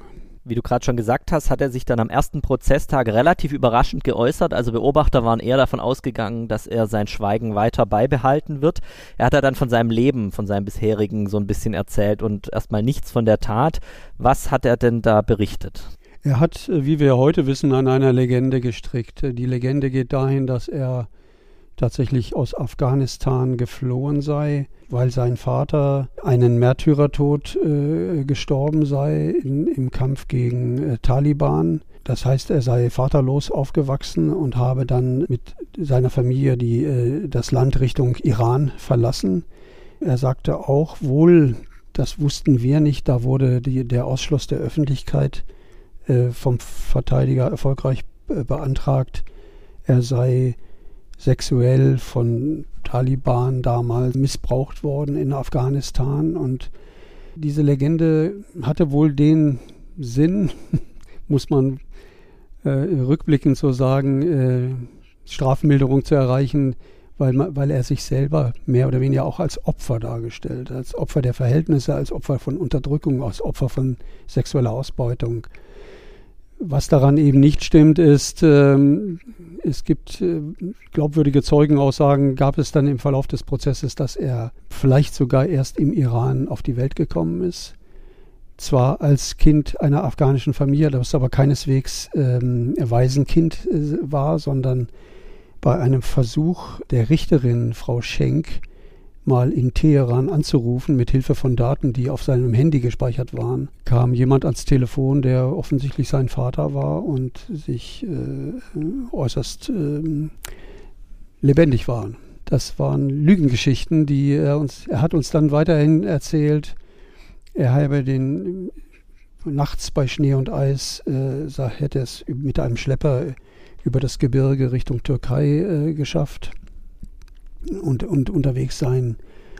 S2: wie du gerade schon gesagt hast, hat er sich dann am ersten Prozesstag relativ überraschend geäußert. Also Beobachter waren eher davon ausgegangen, dass er sein Schweigen weiter beibehalten wird. Er hat dann von seinem Leben, von seinem bisherigen so ein bisschen erzählt und erstmal nichts von der Tat. Was hat er denn da berichtet?
S3: Er hat, wie wir heute wissen, an einer Legende gestrickt. Die Legende geht dahin, dass er tatsächlich aus Afghanistan geflohen sei, weil sein Vater einen Märtyrertod äh, gestorben sei in, im Kampf gegen äh, Taliban. Das heißt, er sei vaterlos aufgewachsen und habe dann mit seiner Familie die, äh, das Land Richtung Iran verlassen. Er sagte auch wohl, das wussten wir nicht, da wurde die, der Ausschluss der Öffentlichkeit äh, vom Verteidiger erfolgreich äh, beantragt. Er sei sexuell von Taliban damals missbraucht worden in Afghanistan. Und diese Legende hatte wohl den Sinn, muss man äh, rückblickend so sagen, äh, Strafmilderung zu erreichen, weil, weil er sich selber mehr oder weniger auch als Opfer dargestellt, als Opfer der Verhältnisse, als Opfer von Unterdrückung, als Opfer von sexueller Ausbeutung. Was daran eben nicht stimmt, ist, ähm, es gibt äh, glaubwürdige Zeugenaussagen, gab es dann im Verlauf des Prozesses, dass er vielleicht sogar erst im Iran auf die Welt gekommen ist. Zwar als Kind einer afghanischen Familie, das aber keineswegs ähm, Waisenkind äh, war, sondern bei einem Versuch der Richterin, Frau Schenk, mal in Teheran anzurufen mit Hilfe von Daten, die auf seinem Handy gespeichert waren, kam jemand ans Telefon, der offensichtlich sein Vater war und sich äh, äußerst äh, lebendig war. Das waren Lügengeschichten, die er uns, er hat uns dann weiterhin erzählt. Er habe den nachts bei Schnee und Eis, äh, hätte es mit einem Schlepper über das Gebirge Richtung Türkei äh, geschafft und, und unterwegs sein,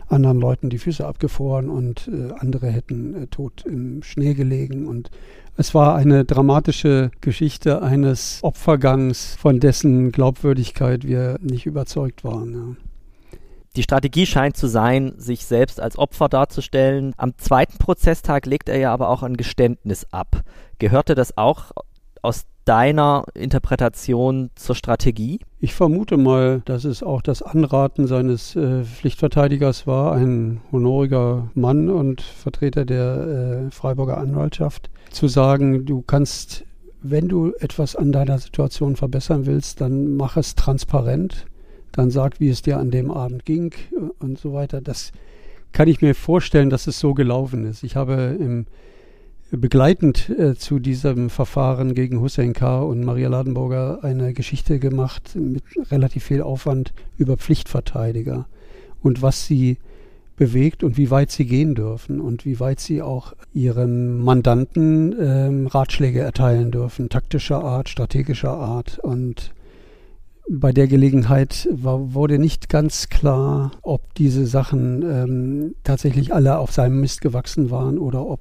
S3: anderen Leuten die Füße abgefroren und äh, andere hätten äh, tot im Schnee gelegen. Und es war eine dramatische Geschichte eines Opfergangs, von dessen Glaubwürdigkeit wir nicht überzeugt waren. Ja.
S2: Die Strategie scheint zu sein, sich selbst als Opfer darzustellen. Am zweiten Prozesstag legt er ja aber auch ein Geständnis ab. Gehörte das auch aus deiner Interpretation zur Strategie?
S3: Ich vermute mal, dass es auch das Anraten seines äh, Pflichtverteidigers war, ein honoriger Mann und Vertreter der äh, Freiburger Anwaltschaft, zu sagen, du kannst, wenn du etwas an deiner Situation verbessern willst, dann mach es transparent, dann sag, wie es dir an dem Abend ging äh, und so weiter. Das kann ich mir vorstellen, dass es so gelaufen ist. Ich habe im begleitend äh, zu diesem Verfahren gegen Hussein K. und Maria Ladenburger eine Geschichte gemacht mit relativ viel Aufwand über Pflichtverteidiger und was sie bewegt und wie weit sie gehen dürfen und wie weit sie auch ihrem Mandanten ähm, Ratschläge erteilen dürfen, taktischer Art, strategischer Art. Und bei der Gelegenheit war, wurde nicht ganz klar, ob diese Sachen ähm, tatsächlich alle auf seinem Mist gewachsen waren oder ob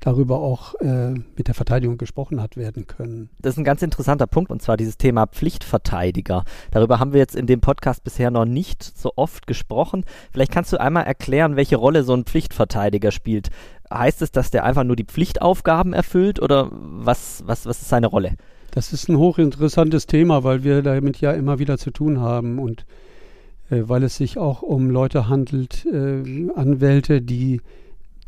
S3: darüber auch äh, mit der Verteidigung gesprochen hat werden können.
S2: Das ist ein ganz interessanter Punkt und zwar dieses Thema Pflichtverteidiger. Darüber haben wir jetzt in dem Podcast bisher noch nicht so oft gesprochen. Vielleicht kannst du einmal erklären, welche Rolle so ein Pflichtverteidiger spielt. Heißt es, dass der einfach nur die Pflichtaufgaben erfüllt oder was, was, was ist seine Rolle?
S3: Das ist ein hochinteressantes Thema, weil wir damit ja immer wieder zu tun haben und äh, weil es sich auch um Leute handelt, äh, Anwälte, die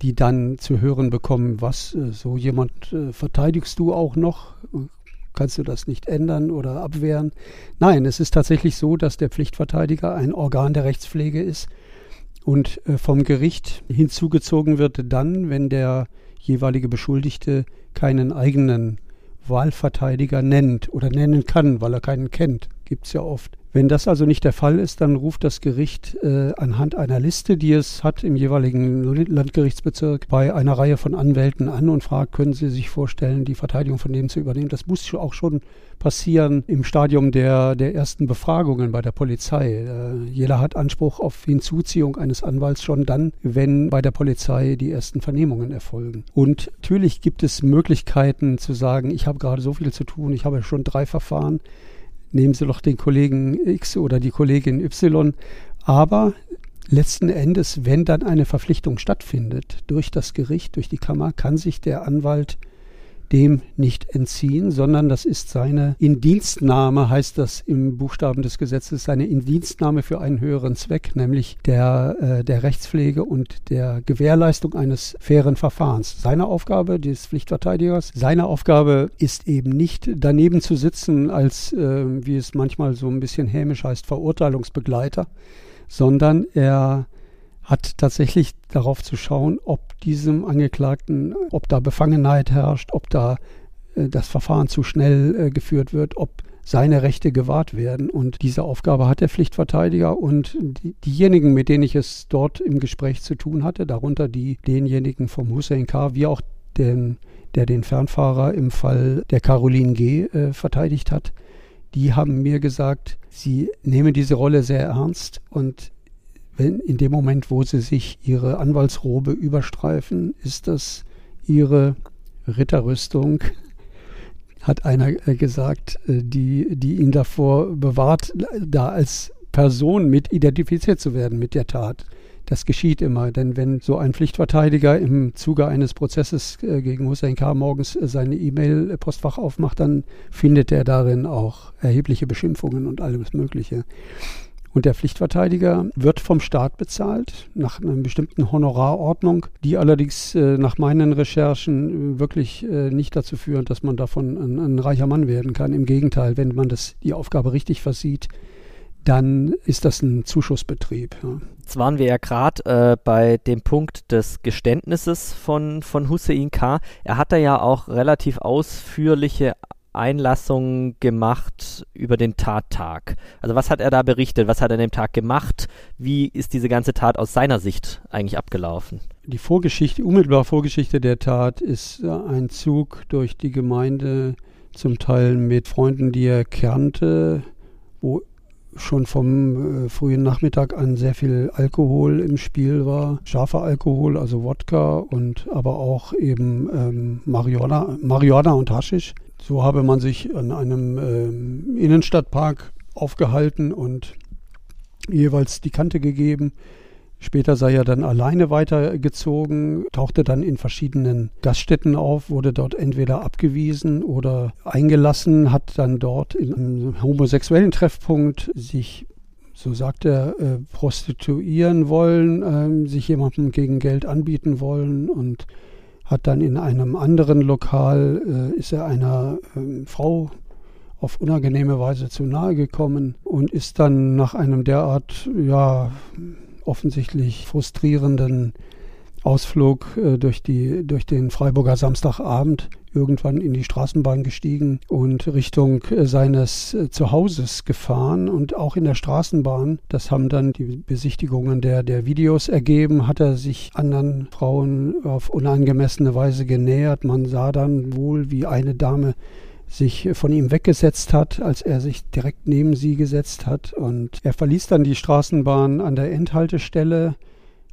S3: die dann zu hören bekommen, was, äh, so jemand äh, verteidigst du auch noch? Kannst du das nicht ändern oder abwehren? Nein, es ist tatsächlich so, dass der Pflichtverteidiger ein Organ der Rechtspflege ist und äh, vom Gericht hinzugezogen wird dann, wenn der jeweilige Beschuldigte keinen eigenen Wahlverteidiger nennt oder nennen kann, weil er keinen kennt. Gibt es ja oft. Wenn das also nicht der Fall ist, dann ruft das Gericht äh, anhand einer Liste, die es hat im jeweiligen Landgerichtsbezirk, bei einer Reihe von Anwälten an und fragt, können Sie sich vorstellen, die Verteidigung von dem zu übernehmen? Das muss auch schon passieren im Stadium der, der ersten Befragungen bei der Polizei. Äh, jeder hat Anspruch auf Hinzuziehung eines Anwalts schon dann, wenn bei der Polizei die ersten Vernehmungen erfolgen. Und natürlich gibt es Möglichkeiten zu sagen, ich habe gerade so viel zu tun, ich habe schon drei Verfahren nehmen Sie doch den Kollegen X oder die Kollegin Y. Aber letzten Endes, wenn dann eine Verpflichtung stattfindet durch das Gericht, durch die Kammer, kann sich der Anwalt dem nicht entziehen, sondern das ist seine Indienstnahme, heißt das im Buchstaben des Gesetzes, seine Indienstnahme für einen höheren Zweck, nämlich der, äh, der Rechtspflege und der Gewährleistung eines fairen Verfahrens. Seine Aufgabe des Pflichtverteidigers, seine Aufgabe ist eben nicht daneben zu sitzen als, äh, wie es manchmal so ein bisschen hämisch heißt, Verurteilungsbegleiter, sondern er hat tatsächlich darauf zu schauen, ob diesem Angeklagten, ob da Befangenheit herrscht, ob da äh, das Verfahren zu schnell äh, geführt wird, ob seine Rechte gewahrt werden. Und diese Aufgabe hat der Pflichtverteidiger und die, diejenigen, mit denen ich es dort im Gespräch zu tun hatte, darunter die denjenigen vom Hussein K., wie auch den, der den Fernfahrer im Fall der Caroline G. Äh, verteidigt hat, die haben mir gesagt, sie nehmen diese Rolle sehr ernst und wenn in dem Moment, wo sie sich ihre Anwaltsrobe überstreifen, ist das ihre Ritterrüstung, hat einer äh, gesagt, äh, die, die ihn davor bewahrt, da als Person mit identifiziert zu werden mit der Tat. Das geschieht immer, denn wenn so ein Pflichtverteidiger im Zuge eines Prozesses äh, gegen Hussein K. morgens seine E-Mail-Postfach aufmacht, dann findet er darin auch erhebliche Beschimpfungen und alles Mögliche. Und der Pflichtverteidiger wird vom Staat bezahlt nach einer bestimmten Honorarordnung, die allerdings äh, nach meinen Recherchen äh, wirklich äh, nicht dazu führen, dass man davon ein, ein, reicher Mann werden kann. Im Gegenteil, wenn man das, die Aufgabe richtig versieht, dann ist das ein Zuschussbetrieb. Ja.
S2: Jetzt waren wir ja gerade äh, bei dem Punkt des Geständnisses von, von Hussein K. Er hat da ja auch relativ ausführliche Einlassung gemacht über den Tattag. Also was hat er da berichtet? Was hat er an dem Tag gemacht? Wie ist diese ganze Tat aus seiner Sicht eigentlich abgelaufen?
S3: Die Vorgeschichte, unmittelbare Vorgeschichte der Tat ist äh, ein Zug durch die Gemeinde, zum Teil mit Freunden, die er kannte, wo schon vom äh, frühen Nachmittag an sehr viel Alkohol im Spiel war. Scharfer Alkohol, also Wodka und aber auch eben ähm, Marihuana, Marihuana und Haschisch. So habe man sich an einem äh, Innenstadtpark aufgehalten und jeweils die Kante gegeben. Später sei er dann alleine weitergezogen, tauchte dann in verschiedenen Gaststätten auf, wurde dort entweder abgewiesen oder eingelassen, hat dann dort in einem homosexuellen Treffpunkt sich, so sagt er, äh, prostituieren wollen, äh, sich jemandem gegen Geld anbieten wollen und hat dann in einem anderen Lokal, äh, ist er einer äh, Frau auf unangenehme Weise zu nahe gekommen und ist dann nach einem derart, ja, offensichtlich frustrierenden Ausflug äh, durch, die, durch den Freiburger Samstagabend irgendwann in die Straßenbahn gestiegen und Richtung äh, seines äh, Zuhauses gefahren und auch in der Straßenbahn, das haben dann die Besichtigungen der, der Videos ergeben, hat er sich anderen Frauen auf unangemessene Weise genähert. Man sah dann wohl, wie eine Dame sich von ihm weggesetzt hat, als er sich direkt neben sie gesetzt hat. Und er verließ dann die Straßenbahn an der Endhaltestelle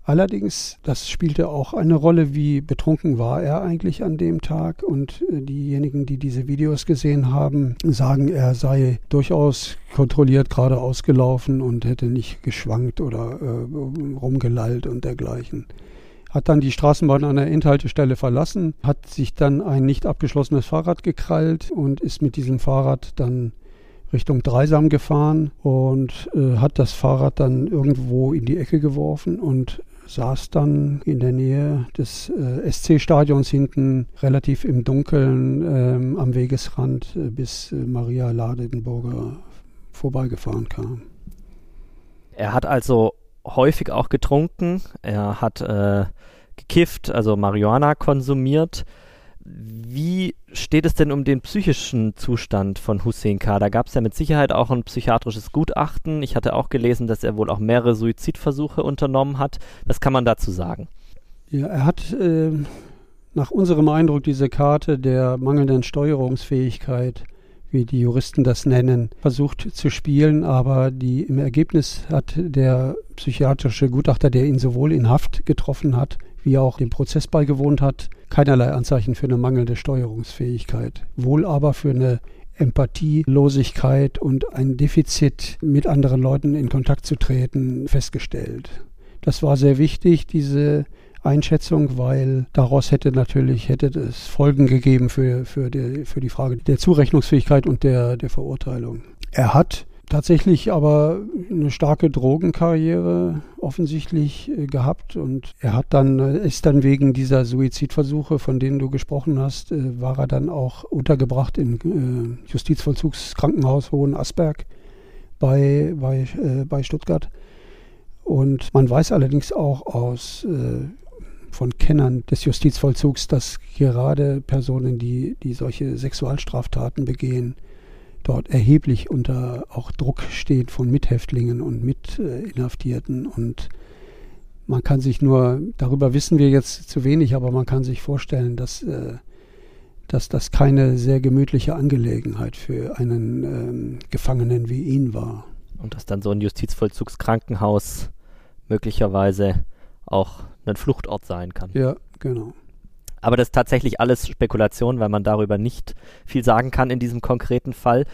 S3: Allerdings, das spielte auch eine Rolle, wie betrunken war er eigentlich an dem Tag. Und äh, diejenigen, die diese Videos gesehen haben, sagen, er sei durchaus kontrolliert geradeaus gelaufen und hätte nicht geschwankt oder äh, rumgelallt und dergleichen. Hat dann die Straßenbahn an der Endhaltestelle verlassen, hat sich dann ein nicht abgeschlossenes Fahrrad gekrallt und ist mit diesem Fahrrad dann Richtung Dreisam gefahren und äh, hat das Fahrrad dann irgendwo in die Ecke geworfen und saß dann in der Nähe des äh, SC-Stadions hinten relativ im Dunkeln ähm, am Wegesrand, äh, bis äh, Maria Ladenburger vorbeigefahren kam.
S2: Er hat also häufig auch getrunken, er hat äh, gekifft, also Marihuana konsumiert. Wie steht es denn um den psychischen Zustand von Hussein K.? Da gab es ja mit Sicherheit auch ein psychiatrisches Gutachten. Ich hatte auch gelesen, dass er wohl auch mehrere Suizidversuche unternommen hat. Was kann man dazu sagen?
S3: Ja, er hat äh, nach unserem Eindruck diese Karte der mangelnden Steuerungsfähigkeit, wie die Juristen das nennen, versucht zu spielen, aber die, im Ergebnis hat der psychiatrische Gutachter, der ihn sowohl in Haft getroffen hat, wie auch dem Prozess beigewohnt hat, keinerlei Anzeichen für eine mangelnde Steuerungsfähigkeit, wohl aber für eine Empathielosigkeit und ein Defizit, mit anderen Leuten in Kontakt zu treten, festgestellt. Das war sehr wichtig, diese Einschätzung, weil daraus hätte natürlich hätte es Folgen gegeben für, für, die, für die Frage der Zurechnungsfähigkeit und der, der Verurteilung. Er hat tatsächlich aber eine starke Drogenkarriere offensichtlich äh, gehabt und er hat dann äh, ist dann wegen dieser Suizidversuche, von denen du gesprochen hast, äh, war er dann auch untergebracht im Justizvollzugskrankenhaus Hohen Asberg bei bei bei Stuttgart. Und man weiß allerdings auch aus von Kennern des Justizvollzugs, dass gerade Personen, die, die solche Sexualstraftaten begehen, dort erheblich unter auch Druck steht von Mithäftlingen und Mitinhaftierten. Und man kann sich nur, darüber wissen wir jetzt zu wenig, aber man kann sich vorstellen, dass, äh, dass das keine sehr gemütliche Angelegenheit für einen ähm, Gefangenen wie ihn war.
S2: Und dass dann so ein Justizvollzugskrankenhaus möglicherweise auch ein Fluchtort sein kann.
S3: Ja, genau.
S2: Aber das ist tatsächlich alles Spekulation, weil man darüber nicht viel sagen kann in diesem konkreten Fall.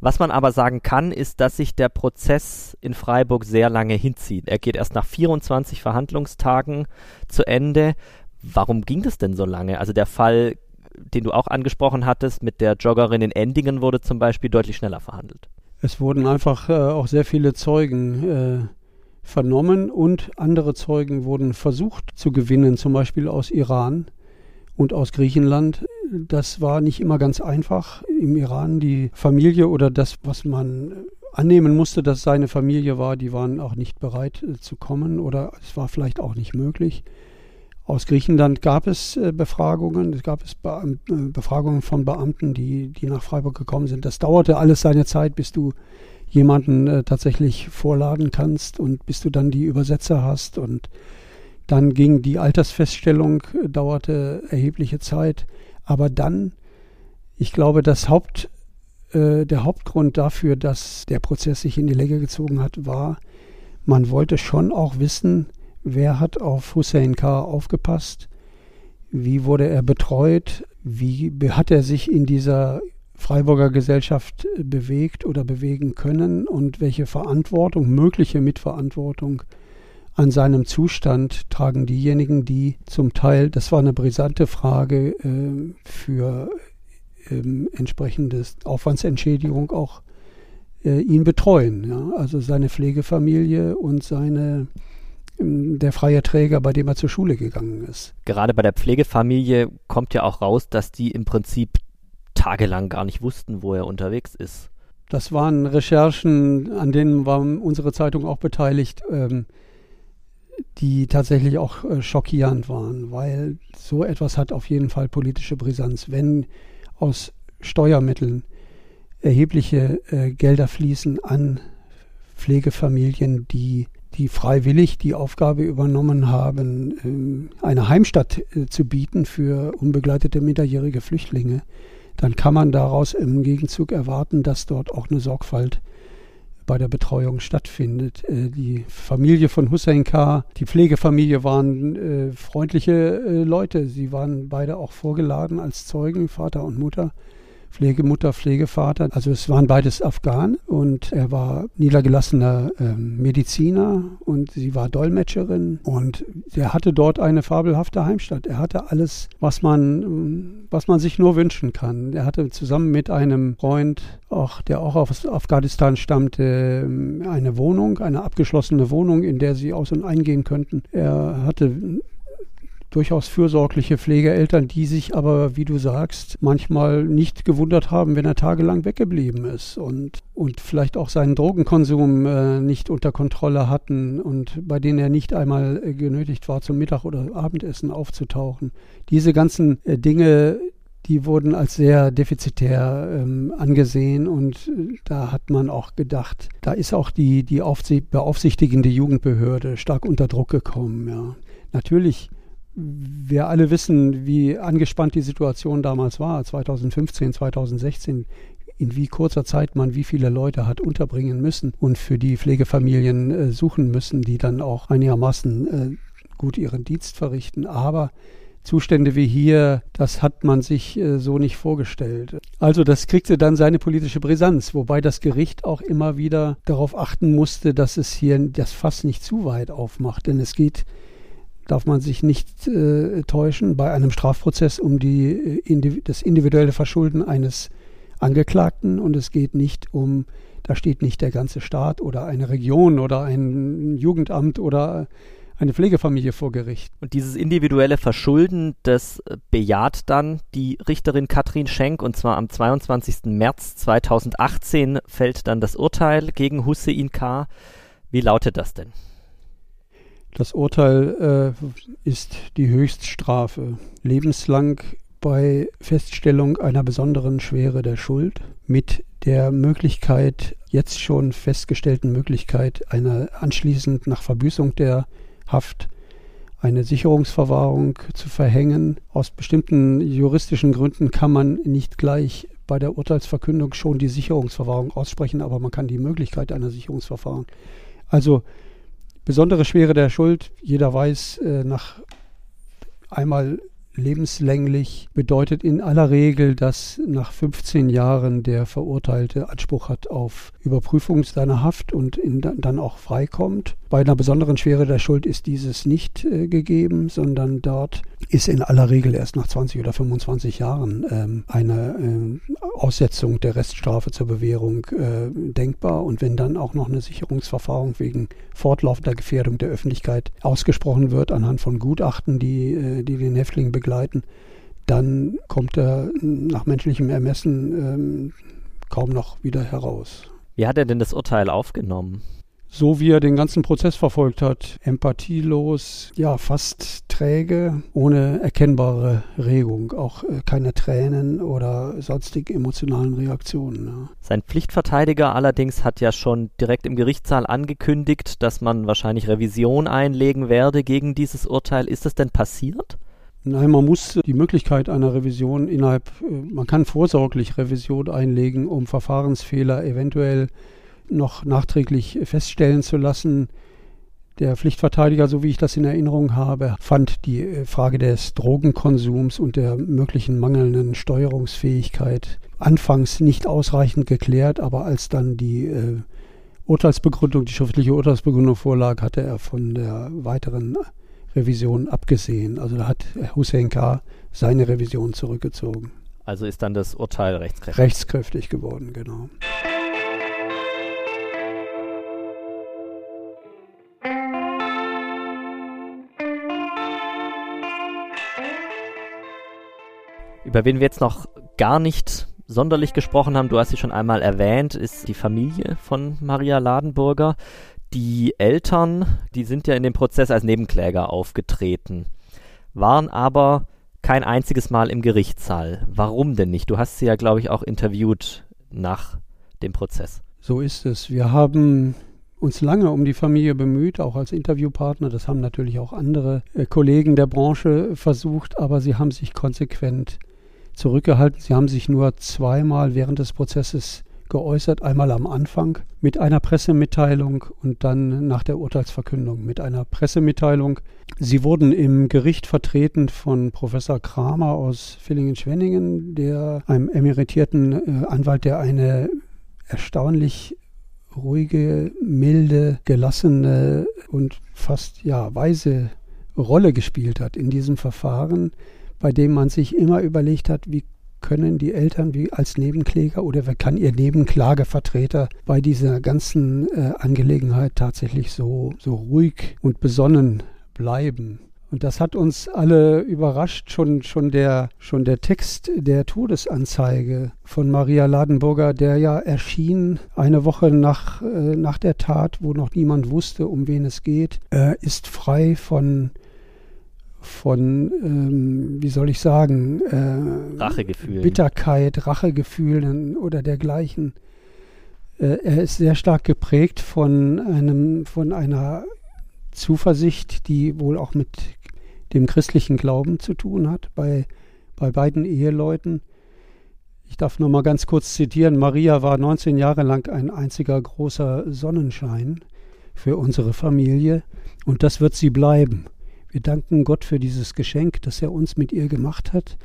S2: Was man aber sagen kann, ist, dass sich der Prozess in Freiburg sehr lange hinzieht. Er geht erst nach 24 Verhandlungstagen zu Ende. Warum ging das denn so lange? Also der Fall, den du auch angesprochen hattest, mit der Joggerin in Endingen wurde zum Beispiel deutlich schneller verhandelt.
S3: Es wurden einfach äh, auch sehr viele Zeugen äh, vernommen und andere Zeugen wurden versucht zu gewinnen, zum Beispiel aus Iran und aus Griechenland. Das war nicht immer ganz einfach. Im Iran die Familie oder das, was man annehmen musste, dass seine Familie war, die waren auch nicht bereit äh, zu kommen oder es war vielleicht auch nicht möglich. Aus Griechenland gab es äh, Befragungen, es gab es äh, Befragungen von Beamten, die, die nach Freiburg gekommen sind. Das dauerte alles seine Zeit, bis du jemanden tatsächlich vorladen kannst und bis du dann die Übersetzer hast und dann ging die Altersfeststellung, äh, dauerte erhebliche Zeit. Aber dann, ich glaube, das Haupt, äh, der Hauptgrund dafür, dass der Prozess sich in die Länge gezogen hat, war, man wollte schon auch wissen, wer hat auf Hussein K. aufgepasst, wie wurde er betreut, wie hat er sich in dieser Freiburger Gesellschaft äh, bewegt oder bewegen können und welche Verantwortung, mögliche Mitverantwortung an seinem Zustand tragen diejenigen, die zum Teil, das war eine brisante Frage, äh, für äh, entsprechendes Aufwandsentschädigung auch äh, ihn betreuen. Ja? Also seine Pflegefamilie und seine ähm, der freie Träger, bei dem er zur Schule gegangen ist.
S2: Gerade bei der Pflegefamilie kommt ja auch raus, dass die im Prinzip tagelang gar nicht wussten, wo er unterwegs ist.
S3: Das waren Recherchen, an denen war unsere Zeitung auch beteiligt. Ähm, die tatsächlich auch äh, schockierend waren, weil so etwas hat auf jeden Fall politische Brisanz. Wenn aus Steuermitteln erhebliche äh, Gelder fließen an Pflegefamilien, die, die freiwillig die Aufgabe übernommen haben, ähm, eine Heimstatt äh, zu bieten für unbegleitete minderjährige Flüchtlinge, dann kann man daraus im Gegenzug erwarten, dass dort auch eine Sorgfalt bei der Betreuung stattfindet. Äh, die Familie von Hussein K., die Pflegefamilie waren äh, freundliche äh, Leute. Sie waren beide auch vorgeladen als Zeugen, Vater und Mutter. Pflegemutter, Pflegevater. Also es waren beides Afghanen und er war niedergelassener äh, Mediziner und sie war Dolmetscherin und er hatte dort eine fabelhafte Heimstatt. Er hatte alles, was man, was man sich nur wünschen kann. Er hatte zusammen mit einem Freund, auch, der auch aus Afghanistan stammte, eine Wohnung, eine abgeschlossene Wohnung, in der sie aus- und eingehen könnten. Er hatte durchaus fürsorgliche Pflegeeltern, die sich aber, wie du sagst, manchmal nicht gewundert haben, wenn er tagelang weggeblieben ist und, und vielleicht auch seinen Drogenkonsum äh, nicht unter Kontrolle hatten und bei denen er nicht einmal äh, genötigt war, zum Mittag- oder Abendessen aufzutauchen. Diese ganzen äh, Dinge, die wurden als sehr defizitär ähm, angesehen und äh, da hat man auch gedacht, da ist auch die, die beaufsichtigende Jugendbehörde stark unter Druck gekommen. Ja. Natürlich wir alle wissen, wie angespannt die Situation damals war, 2015, 2016, in wie kurzer Zeit man wie viele Leute hat unterbringen müssen und für die Pflegefamilien äh, suchen müssen, die dann auch einigermaßen äh, gut ihren Dienst verrichten. Aber Zustände wie hier, das hat man sich äh, so nicht vorgestellt. Also das kriegte dann seine politische Brisanz, wobei das Gericht auch immer wieder darauf achten musste, dass es hier das Fass nicht zu weit aufmacht, denn es geht darf man sich nicht äh, täuschen, bei einem Strafprozess um die, äh, das individuelle Verschulden eines Angeklagten und es geht nicht um, da steht nicht der ganze Staat oder eine Region oder ein Jugendamt oder eine Pflegefamilie vor Gericht.
S2: Und dieses individuelle Verschulden, das bejaht dann die Richterin Katrin Schenk und zwar am 22. März 2018 fällt dann das Urteil gegen Hussein K. Wie lautet das denn?
S3: Das Urteil äh, ist die Höchststrafe. Lebenslang bei Feststellung einer besonderen Schwere der Schuld mit der Möglichkeit, jetzt schon festgestellten Möglichkeit, einer anschließend nach Verbüßung der Haft eine Sicherungsverwahrung zu verhängen. Aus bestimmten juristischen Gründen kann man nicht gleich bei der Urteilsverkündung schon die Sicherungsverwahrung aussprechen, aber man kann die Möglichkeit einer Sicherungsverfahren. Also Besondere Schwere der Schuld, jeder weiß, äh, nach einmal lebenslänglich bedeutet in aller Regel, dass nach 15 Jahren der Verurteilte Anspruch hat auf Überprüfung seiner Haft und in, dann auch freikommt. Bei einer besonderen Schwere der Schuld ist dieses nicht äh, gegeben, sondern dort ist in aller Regel erst nach 20 oder 25 Jahren ähm, eine äh, Aussetzung der Reststrafe zur Bewährung äh, denkbar. Und wenn dann auch noch eine Sicherungsverfahren wegen fortlaufender Gefährdung der Öffentlichkeit ausgesprochen wird, anhand von Gutachten, die, äh, die den Häftling begleiten, dann kommt er nach menschlichem Ermessen ähm, kaum noch wieder heraus.
S2: Wie hat er denn das Urteil aufgenommen?
S3: so wie er den ganzen Prozess verfolgt hat. Empathielos, ja, fast träge, ohne erkennbare Regung, auch äh, keine Tränen oder sonstige emotionalen Reaktionen. Ja.
S2: Sein Pflichtverteidiger allerdings hat ja schon direkt im Gerichtssaal angekündigt, dass man wahrscheinlich Revision einlegen werde gegen dieses Urteil. Ist das denn passiert?
S3: Nein, man muss die Möglichkeit einer Revision innerhalb, äh, man kann vorsorglich Revision einlegen, um Verfahrensfehler eventuell noch nachträglich feststellen zu lassen. Der Pflichtverteidiger, so wie ich das in Erinnerung habe, fand die äh, Frage des Drogenkonsums und der möglichen mangelnden Steuerungsfähigkeit anfangs nicht ausreichend geklärt, aber als dann die äh, Urteilsbegründung, die schriftliche Urteilsbegründung vorlag, hatte er von der weiteren Revision abgesehen. Also da hat Hussein K. seine Revision zurückgezogen.
S2: Also ist dann das Urteil rechtskräftig?
S3: Rechtskräftig geworden, genau.
S2: Über wen wir jetzt noch gar nicht sonderlich gesprochen haben, du hast sie schon einmal erwähnt, ist die Familie von Maria Ladenburger. Die Eltern, die sind ja in dem Prozess als Nebenkläger aufgetreten, waren aber kein einziges Mal im Gerichtssaal. Warum denn nicht? Du hast sie ja, glaube ich, auch interviewt nach dem Prozess.
S3: So ist es. Wir haben uns lange um die Familie bemüht, auch als Interviewpartner. Das haben natürlich auch andere äh, Kollegen der Branche versucht, aber sie haben sich konsequent zurückgehalten. Sie haben sich nur zweimal während des Prozesses geäußert, einmal am Anfang mit einer Pressemitteilung und dann nach der Urteilsverkündung mit einer Pressemitteilung. Sie wurden im Gericht vertreten von Professor Kramer aus Villingen-Schwenningen, der einem emeritierten äh, Anwalt, der eine erstaunlich ruhige, milde, gelassene und fast ja weise Rolle gespielt hat in diesem Verfahren, bei dem man sich immer überlegt hat, wie können die Eltern wie als Nebenkläger oder wer kann ihr Nebenklagevertreter bei dieser ganzen äh, Angelegenheit tatsächlich so, so ruhig und besonnen bleiben. Und das hat uns alle überrascht, schon, schon, der, schon der Text der Todesanzeige von Maria Ladenburger, der ja erschien eine Woche nach, äh, nach der Tat, wo noch niemand wusste, um wen es geht, äh, ist frei von von, ähm, wie soll ich sagen,
S2: äh, Rachegefühlen.
S3: Bitterkeit, Rachegefühlen oder dergleichen. Äh, er ist sehr stark geprägt von einem, von einer Zuversicht, die wohl auch mit dem christlichen Glauben zu tun hat, bei, bei beiden Eheleuten. Ich darf nur mal ganz kurz zitieren. Maria war 19 Jahre lang ein einziger großer Sonnenschein für unsere Familie und das wird sie bleiben. Wir danken Gott für dieses Geschenk, das er uns mit ihr gemacht hat.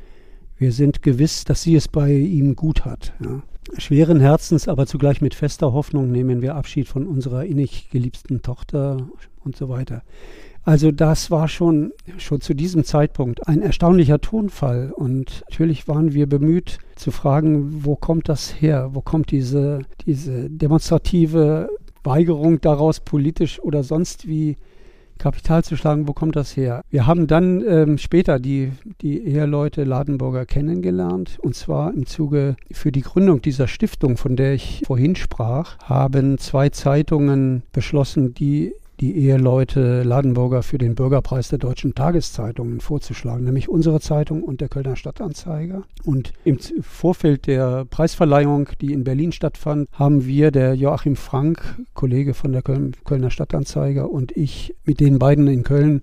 S3: Wir sind gewiss, dass sie es bei ihm gut hat. Ja. Schweren Herzens, aber zugleich mit fester Hoffnung nehmen wir Abschied von unserer innig geliebten Tochter und so weiter. Also das war schon, schon zu diesem Zeitpunkt ein erstaunlicher Tonfall. Und natürlich waren wir bemüht zu fragen, wo kommt das her? Wo kommt diese, diese demonstrative Weigerung daraus, politisch oder sonst wie Kapital zu schlagen, wo kommt das her? Wir haben dann ähm, später die, die Eheleute Ladenburger kennengelernt und zwar im Zuge für die Gründung dieser Stiftung, von der ich vorhin sprach, haben zwei Zeitungen beschlossen, die die Eheleute Ladenburger für den Bürgerpreis der deutschen Tageszeitungen vorzuschlagen, nämlich unsere Zeitung und der Kölner Stadtanzeiger. Und im Vorfeld der Preisverleihung, die in Berlin stattfand, haben wir, der Joachim Frank, Kollege von der Kölner Stadtanzeiger und ich mit den beiden in Köln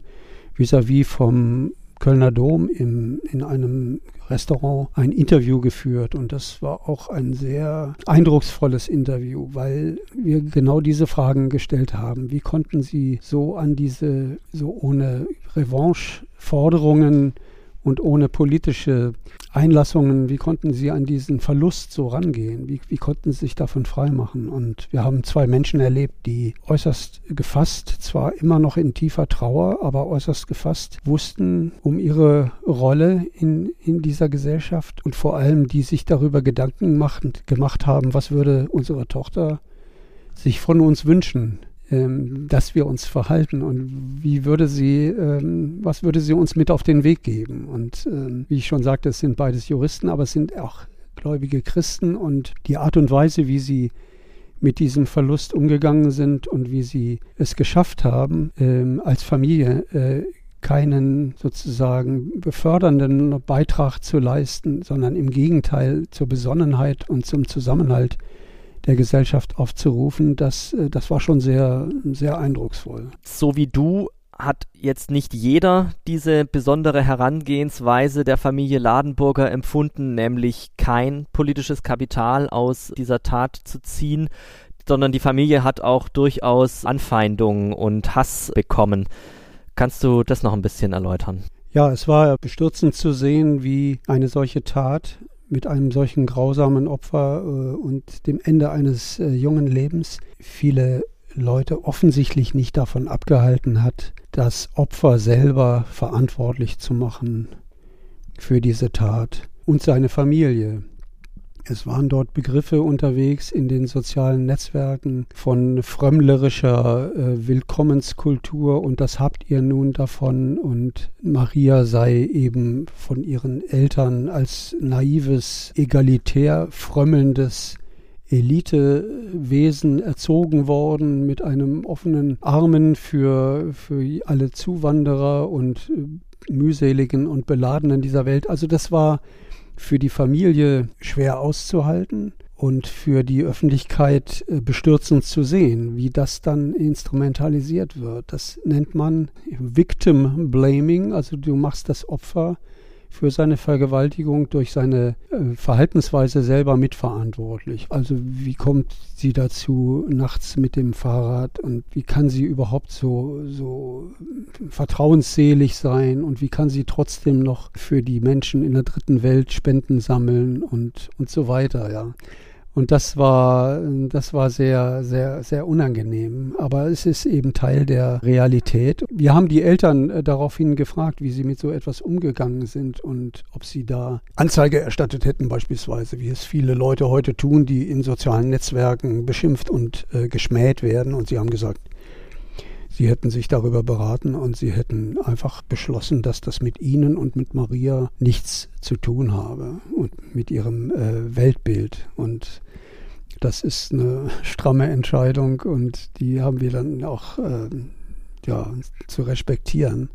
S3: vis-à-vis -vis vom Kölner Dom im, in einem Restaurant ein Interview geführt und das war auch ein sehr eindrucksvolles Interview, weil wir genau diese Fragen gestellt haben. Wie konnten Sie so an diese, so ohne Revanche-Forderungen und ohne politische Einlassungen, wie konnten Sie an diesen Verlust so rangehen? Wie, wie konnten Sie sich davon freimachen? Und wir haben zwei Menschen erlebt, die äußerst gefasst, zwar immer noch in tiefer Trauer, aber äußerst gefasst wussten um ihre Rolle in, in dieser Gesellschaft und vor allem, die sich darüber Gedanken macht, gemacht haben, was würde unsere Tochter sich von uns wünschen ähm, dass wir uns verhalten und wie würde sie, ähm, was würde sie uns mit auf den Weg geben? Und ähm, wie ich schon sagte, es sind beides Juristen, aber es sind auch gläubige Christen und die Art und Weise, wie sie mit diesem Verlust umgegangen sind und wie sie es geschafft haben, ähm, als Familie äh, keinen sozusagen befördernden Beitrag zu leisten, sondern im Gegenteil zur Besonnenheit und zum Zusammenhalt der Gesellschaft aufzurufen, das, äh, das war schon sehr, sehr eindrucksvoll.
S2: So wie du hat jetzt nicht jeder diese besondere Herangehensweise der Familie Ladenburger empfunden, nämlich kein politisches Kapital aus dieser Tat zu ziehen, sondern die Familie hat auch durchaus Anfeindungen und Hass bekommen. Kannst du das noch ein bisschen erläutern?
S3: Ja, es war bestürzend zu sehen, wie eine solche Tat mit einem solchen grausamen Opfer äh, und dem Ende eines äh, jungen Lebens viele Leute offensichtlich nicht davon abgehalten hat, das Opfer selber verantwortlich zu machen für diese Tat und seine Familie. Es waren dort Begriffe unterwegs in den sozialen Netzwerken von frömmlerischer äh, Willkommenskultur und das habt ihr nun davon und Maria sei eben von ihren Eltern als naives, egalitär frömmelndes Elitewesen erzogen worden mit einem offenen Armen für, für alle Zuwanderer und äh, mühseligen und beladenen dieser Welt. Also das war für die Familie schwer auszuhalten und für die Öffentlichkeit äh, bestürzend zu sehen, wie das dann instrumentalisiert wird. Das nennt man Victim Blaming, also du machst das Opfer für seine Vergewaltigung durch seine äh, Verhaltensweise selber mitverantwortlich. Also wie kommt sie dazu nachts mit dem Fahrrad und wie kann sie überhaupt so, so vertrauensselig sein und wie kann sie trotzdem noch für die Menschen in der dritten Welt Spenden sammeln und, und so weiter, ja. Und das war, das war sehr, sehr, sehr unangenehm. Aber es ist eben Teil der Realität. Wir haben die Eltern äh, daraufhin gefragt, wie sie mit so etwas umgegangen sind und ob sie da Anzeige erstattet hätten, beispielsweise, wie es viele Leute heute tun, die in sozialen Netzwerken beschimpft und äh, geschmäht werden. Und sie haben gesagt, Sie hätten sich darüber beraten und sie hätten einfach beschlossen, dass das mit ihnen und mit Maria nichts zu tun habe und mit ihrem äh, Weltbild. Und das ist eine stramme Entscheidung und die haben wir dann auch äh, ja, zu respektieren.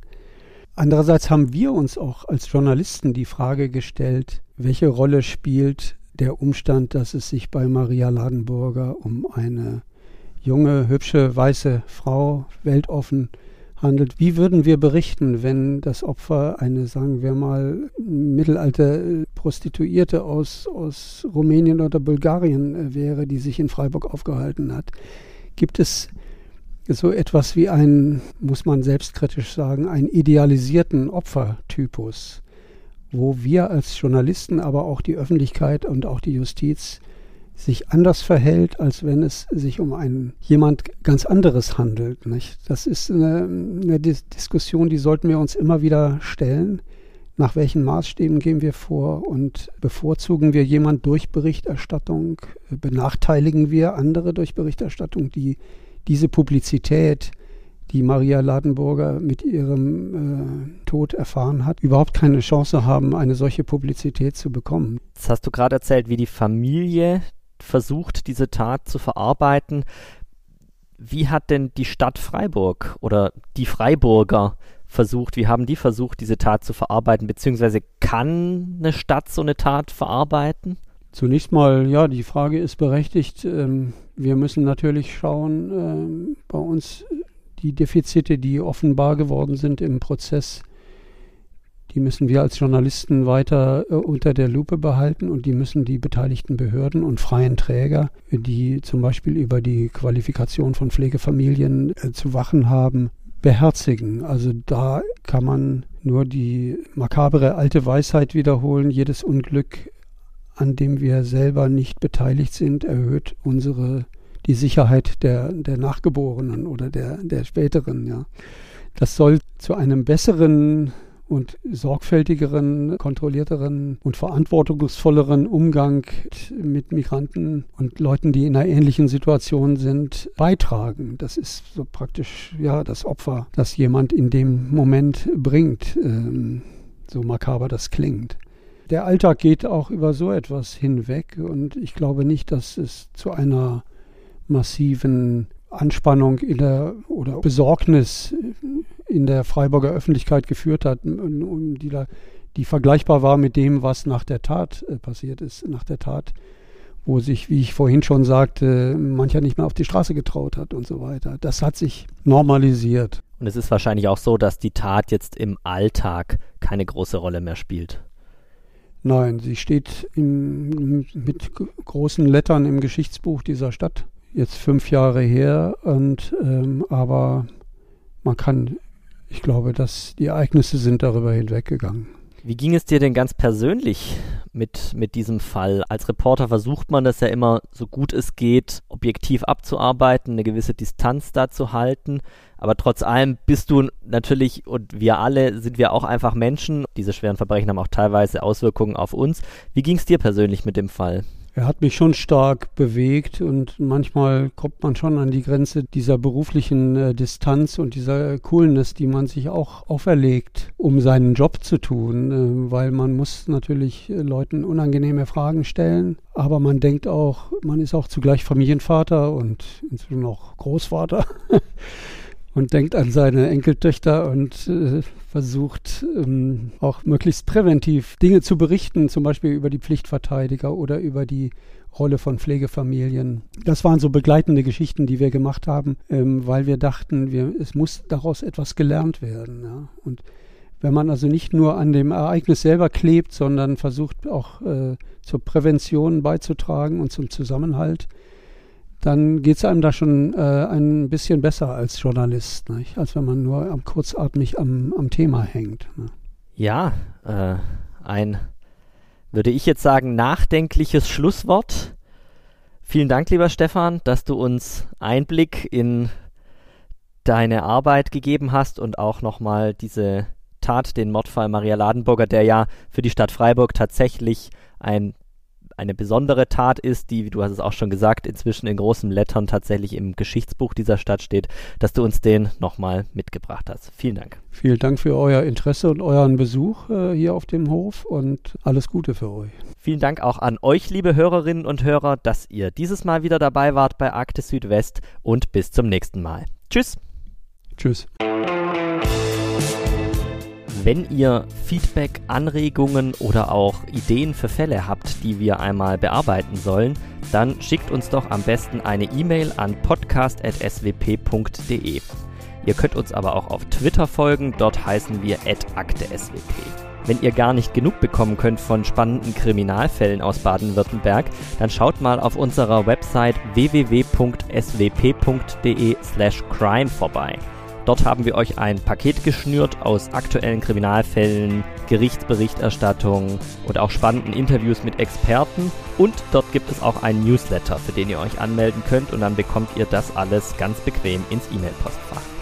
S3: Andererseits haben wir uns auch als Journalisten die Frage gestellt, welche Rolle spielt der Umstand, dass es sich bei Maria Ladenburger um eine junge, hübsche, weiße Frau, weltoffen handelt. Wie würden wir berichten, wenn das Opfer eine, sagen wir mal, mittelalte Prostituierte aus, aus Rumänien oder Bulgarien äh, wäre, die sich in Freiburg aufgehalten hat? Gibt es so etwas wie einen, muss man selbstkritisch sagen, einen idealisierten Opfertypus, wo wir als Journalisten, aber auch die Öffentlichkeit und auch die Justiz sich anders verhält, als wenn es sich um einen jemand ganz anderes handelt. Nicht? Das ist eine, eine Dis Diskussion, die sollten wir uns immer wieder stellen. Nach welchen Maßstäben gehen wir vor und bevorzugen wir jemand durch Berichterstattung? Benachteiligen wir andere durch Berichterstattung, die diese Publizität, die Maria Ladenburger mit ihrem äh, Tod erfahren hat, überhaupt keine Chance haben, eine solche Publizität zu bekommen.
S2: Jetzt hast du gerade erzählt, wie die Familie versucht, diese Tat zu verarbeiten. Wie hat denn die Stadt Freiburg oder die Freiburger versucht, wie haben die versucht, diese Tat zu verarbeiten, beziehungsweise kann eine Stadt so eine Tat verarbeiten?
S3: Zunächst mal, ja, die Frage ist berechtigt. Ähm, wir müssen natürlich schauen, ähm, bei uns die Defizite, die offenbar geworden sind im Prozess, die müssen wir als Journalisten weiter äh, unter der Lupe behalten und die müssen die beteiligten Behörden und freien Träger, die zum Beispiel über die Qualifikation von Pflegefamilien äh, zu wachen haben, beherzigen. Also da kann man nur die makabere alte Weisheit wiederholen. Jedes Unglück, an dem wir selber nicht beteiligt sind, erhöht unsere die Sicherheit der, der Nachgeborenen oder der, der späteren, ja. Das soll zu einem besseren und sorgfältigeren, kontrollierteren und verantwortungsvolleren Umgang mit Migranten und Leuten, die in einer ähnlichen Situation sind, beitragen. Das ist so praktisch ja das Opfer, das jemand in dem Moment bringt, ähm, so makaber das klingt. Der Alltag geht auch über so etwas hinweg und ich glaube nicht, dass es zu einer massiven Anspannung in der oder Besorgnis in der Freiburger Öffentlichkeit geführt hat, die, da, die vergleichbar war mit dem, was nach der Tat äh, passiert ist, nach der Tat, wo sich, wie ich vorhin schon sagte, mancher nicht mehr auf die Straße getraut hat und so weiter. Das hat sich normalisiert.
S2: Und es ist wahrscheinlich auch so, dass die Tat jetzt im Alltag keine große Rolle mehr spielt.
S3: Nein, sie steht im, mit großen Lettern im Geschichtsbuch dieser Stadt. Jetzt fünf Jahre her, und ähm, aber man kann ich glaube, dass die Ereignisse sind darüber hinweggegangen.
S2: Wie ging es dir denn ganz persönlich mit, mit diesem Fall? Als Reporter versucht man das ja immer, so gut es geht, objektiv abzuarbeiten, eine gewisse Distanz da zu halten. Aber trotz allem bist du natürlich, und wir alle sind wir auch einfach Menschen. Diese schweren Verbrechen haben auch teilweise Auswirkungen auf uns. Wie ging es dir persönlich mit dem Fall?
S3: Er hat mich schon stark bewegt und manchmal kommt man schon an die Grenze dieser beruflichen äh, Distanz und dieser Coolness, die man sich auch auferlegt, um seinen Job zu tun, äh, weil man muss natürlich äh, Leuten unangenehme Fragen stellen, aber man denkt auch, man ist auch zugleich Familienvater und inzwischen auch Großvater. und denkt an seine Enkeltöchter und äh, versucht ähm, auch möglichst präventiv Dinge zu berichten, zum Beispiel über die Pflichtverteidiger oder über die Rolle von Pflegefamilien. Das waren so begleitende Geschichten, die wir gemacht haben, ähm, weil wir dachten, wir, es muss daraus etwas gelernt werden. Ja? Und Wenn man also nicht nur an dem Ereignis selber klebt, sondern versucht auch äh, zur Prävention beizutragen und zum Zusammenhalt, dann geht es einem da schon äh, ein bisschen besser als Journalist, nicht? als wenn man nur am, kurzatmig am, am Thema hängt. Ne?
S2: Ja, äh, ein, würde ich jetzt sagen, nachdenkliches Schlusswort. Vielen Dank, lieber Stefan, dass du uns Einblick in deine Arbeit gegeben hast und auch nochmal diese Tat, den Mordfall Maria Ladenburger, der ja für die Stadt Freiburg tatsächlich ein, eine besondere Tat ist, die, wie du hast es auch schon gesagt, inzwischen in großen Lettern tatsächlich im Geschichtsbuch dieser Stadt steht, dass du uns den nochmal mitgebracht hast. Vielen Dank.
S3: Vielen Dank für euer Interesse und euren Besuch äh, hier auf dem Hof und alles Gute für euch.
S2: Vielen Dank auch an euch, liebe Hörerinnen und Hörer, dass ihr dieses Mal wieder dabei wart bei Arktis Südwest und bis zum nächsten Mal. Tschüss.
S3: Tschüss.
S2: Wenn ihr Feedback, Anregungen oder auch Ideen für Fälle habt, die wir einmal bearbeiten sollen, dann schickt uns doch am besten eine E-Mail an podcast.swp.de. Ihr könnt uns aber auch auf Twitter folgen, dort heißen wir akteSWP. Wenn ihr gar nicht genug bekommen könnt von spannenden Kriminalfällen aus Baden-Württemberg, dann schaut mal auf unserer Website www.swp.de/crime vorbei. Dort haben wir euch ein Paket geschnürt aus aktuellen Kriminalfällen, Gerichtsberichterstattung und auch spannenden Interviews mit Experten. Und dort gibt es auch einen Newsletter, für den ihr euch anmelden könnt und dann bekommt ihr das alles ganz bequem ins E-Mail-Postfach.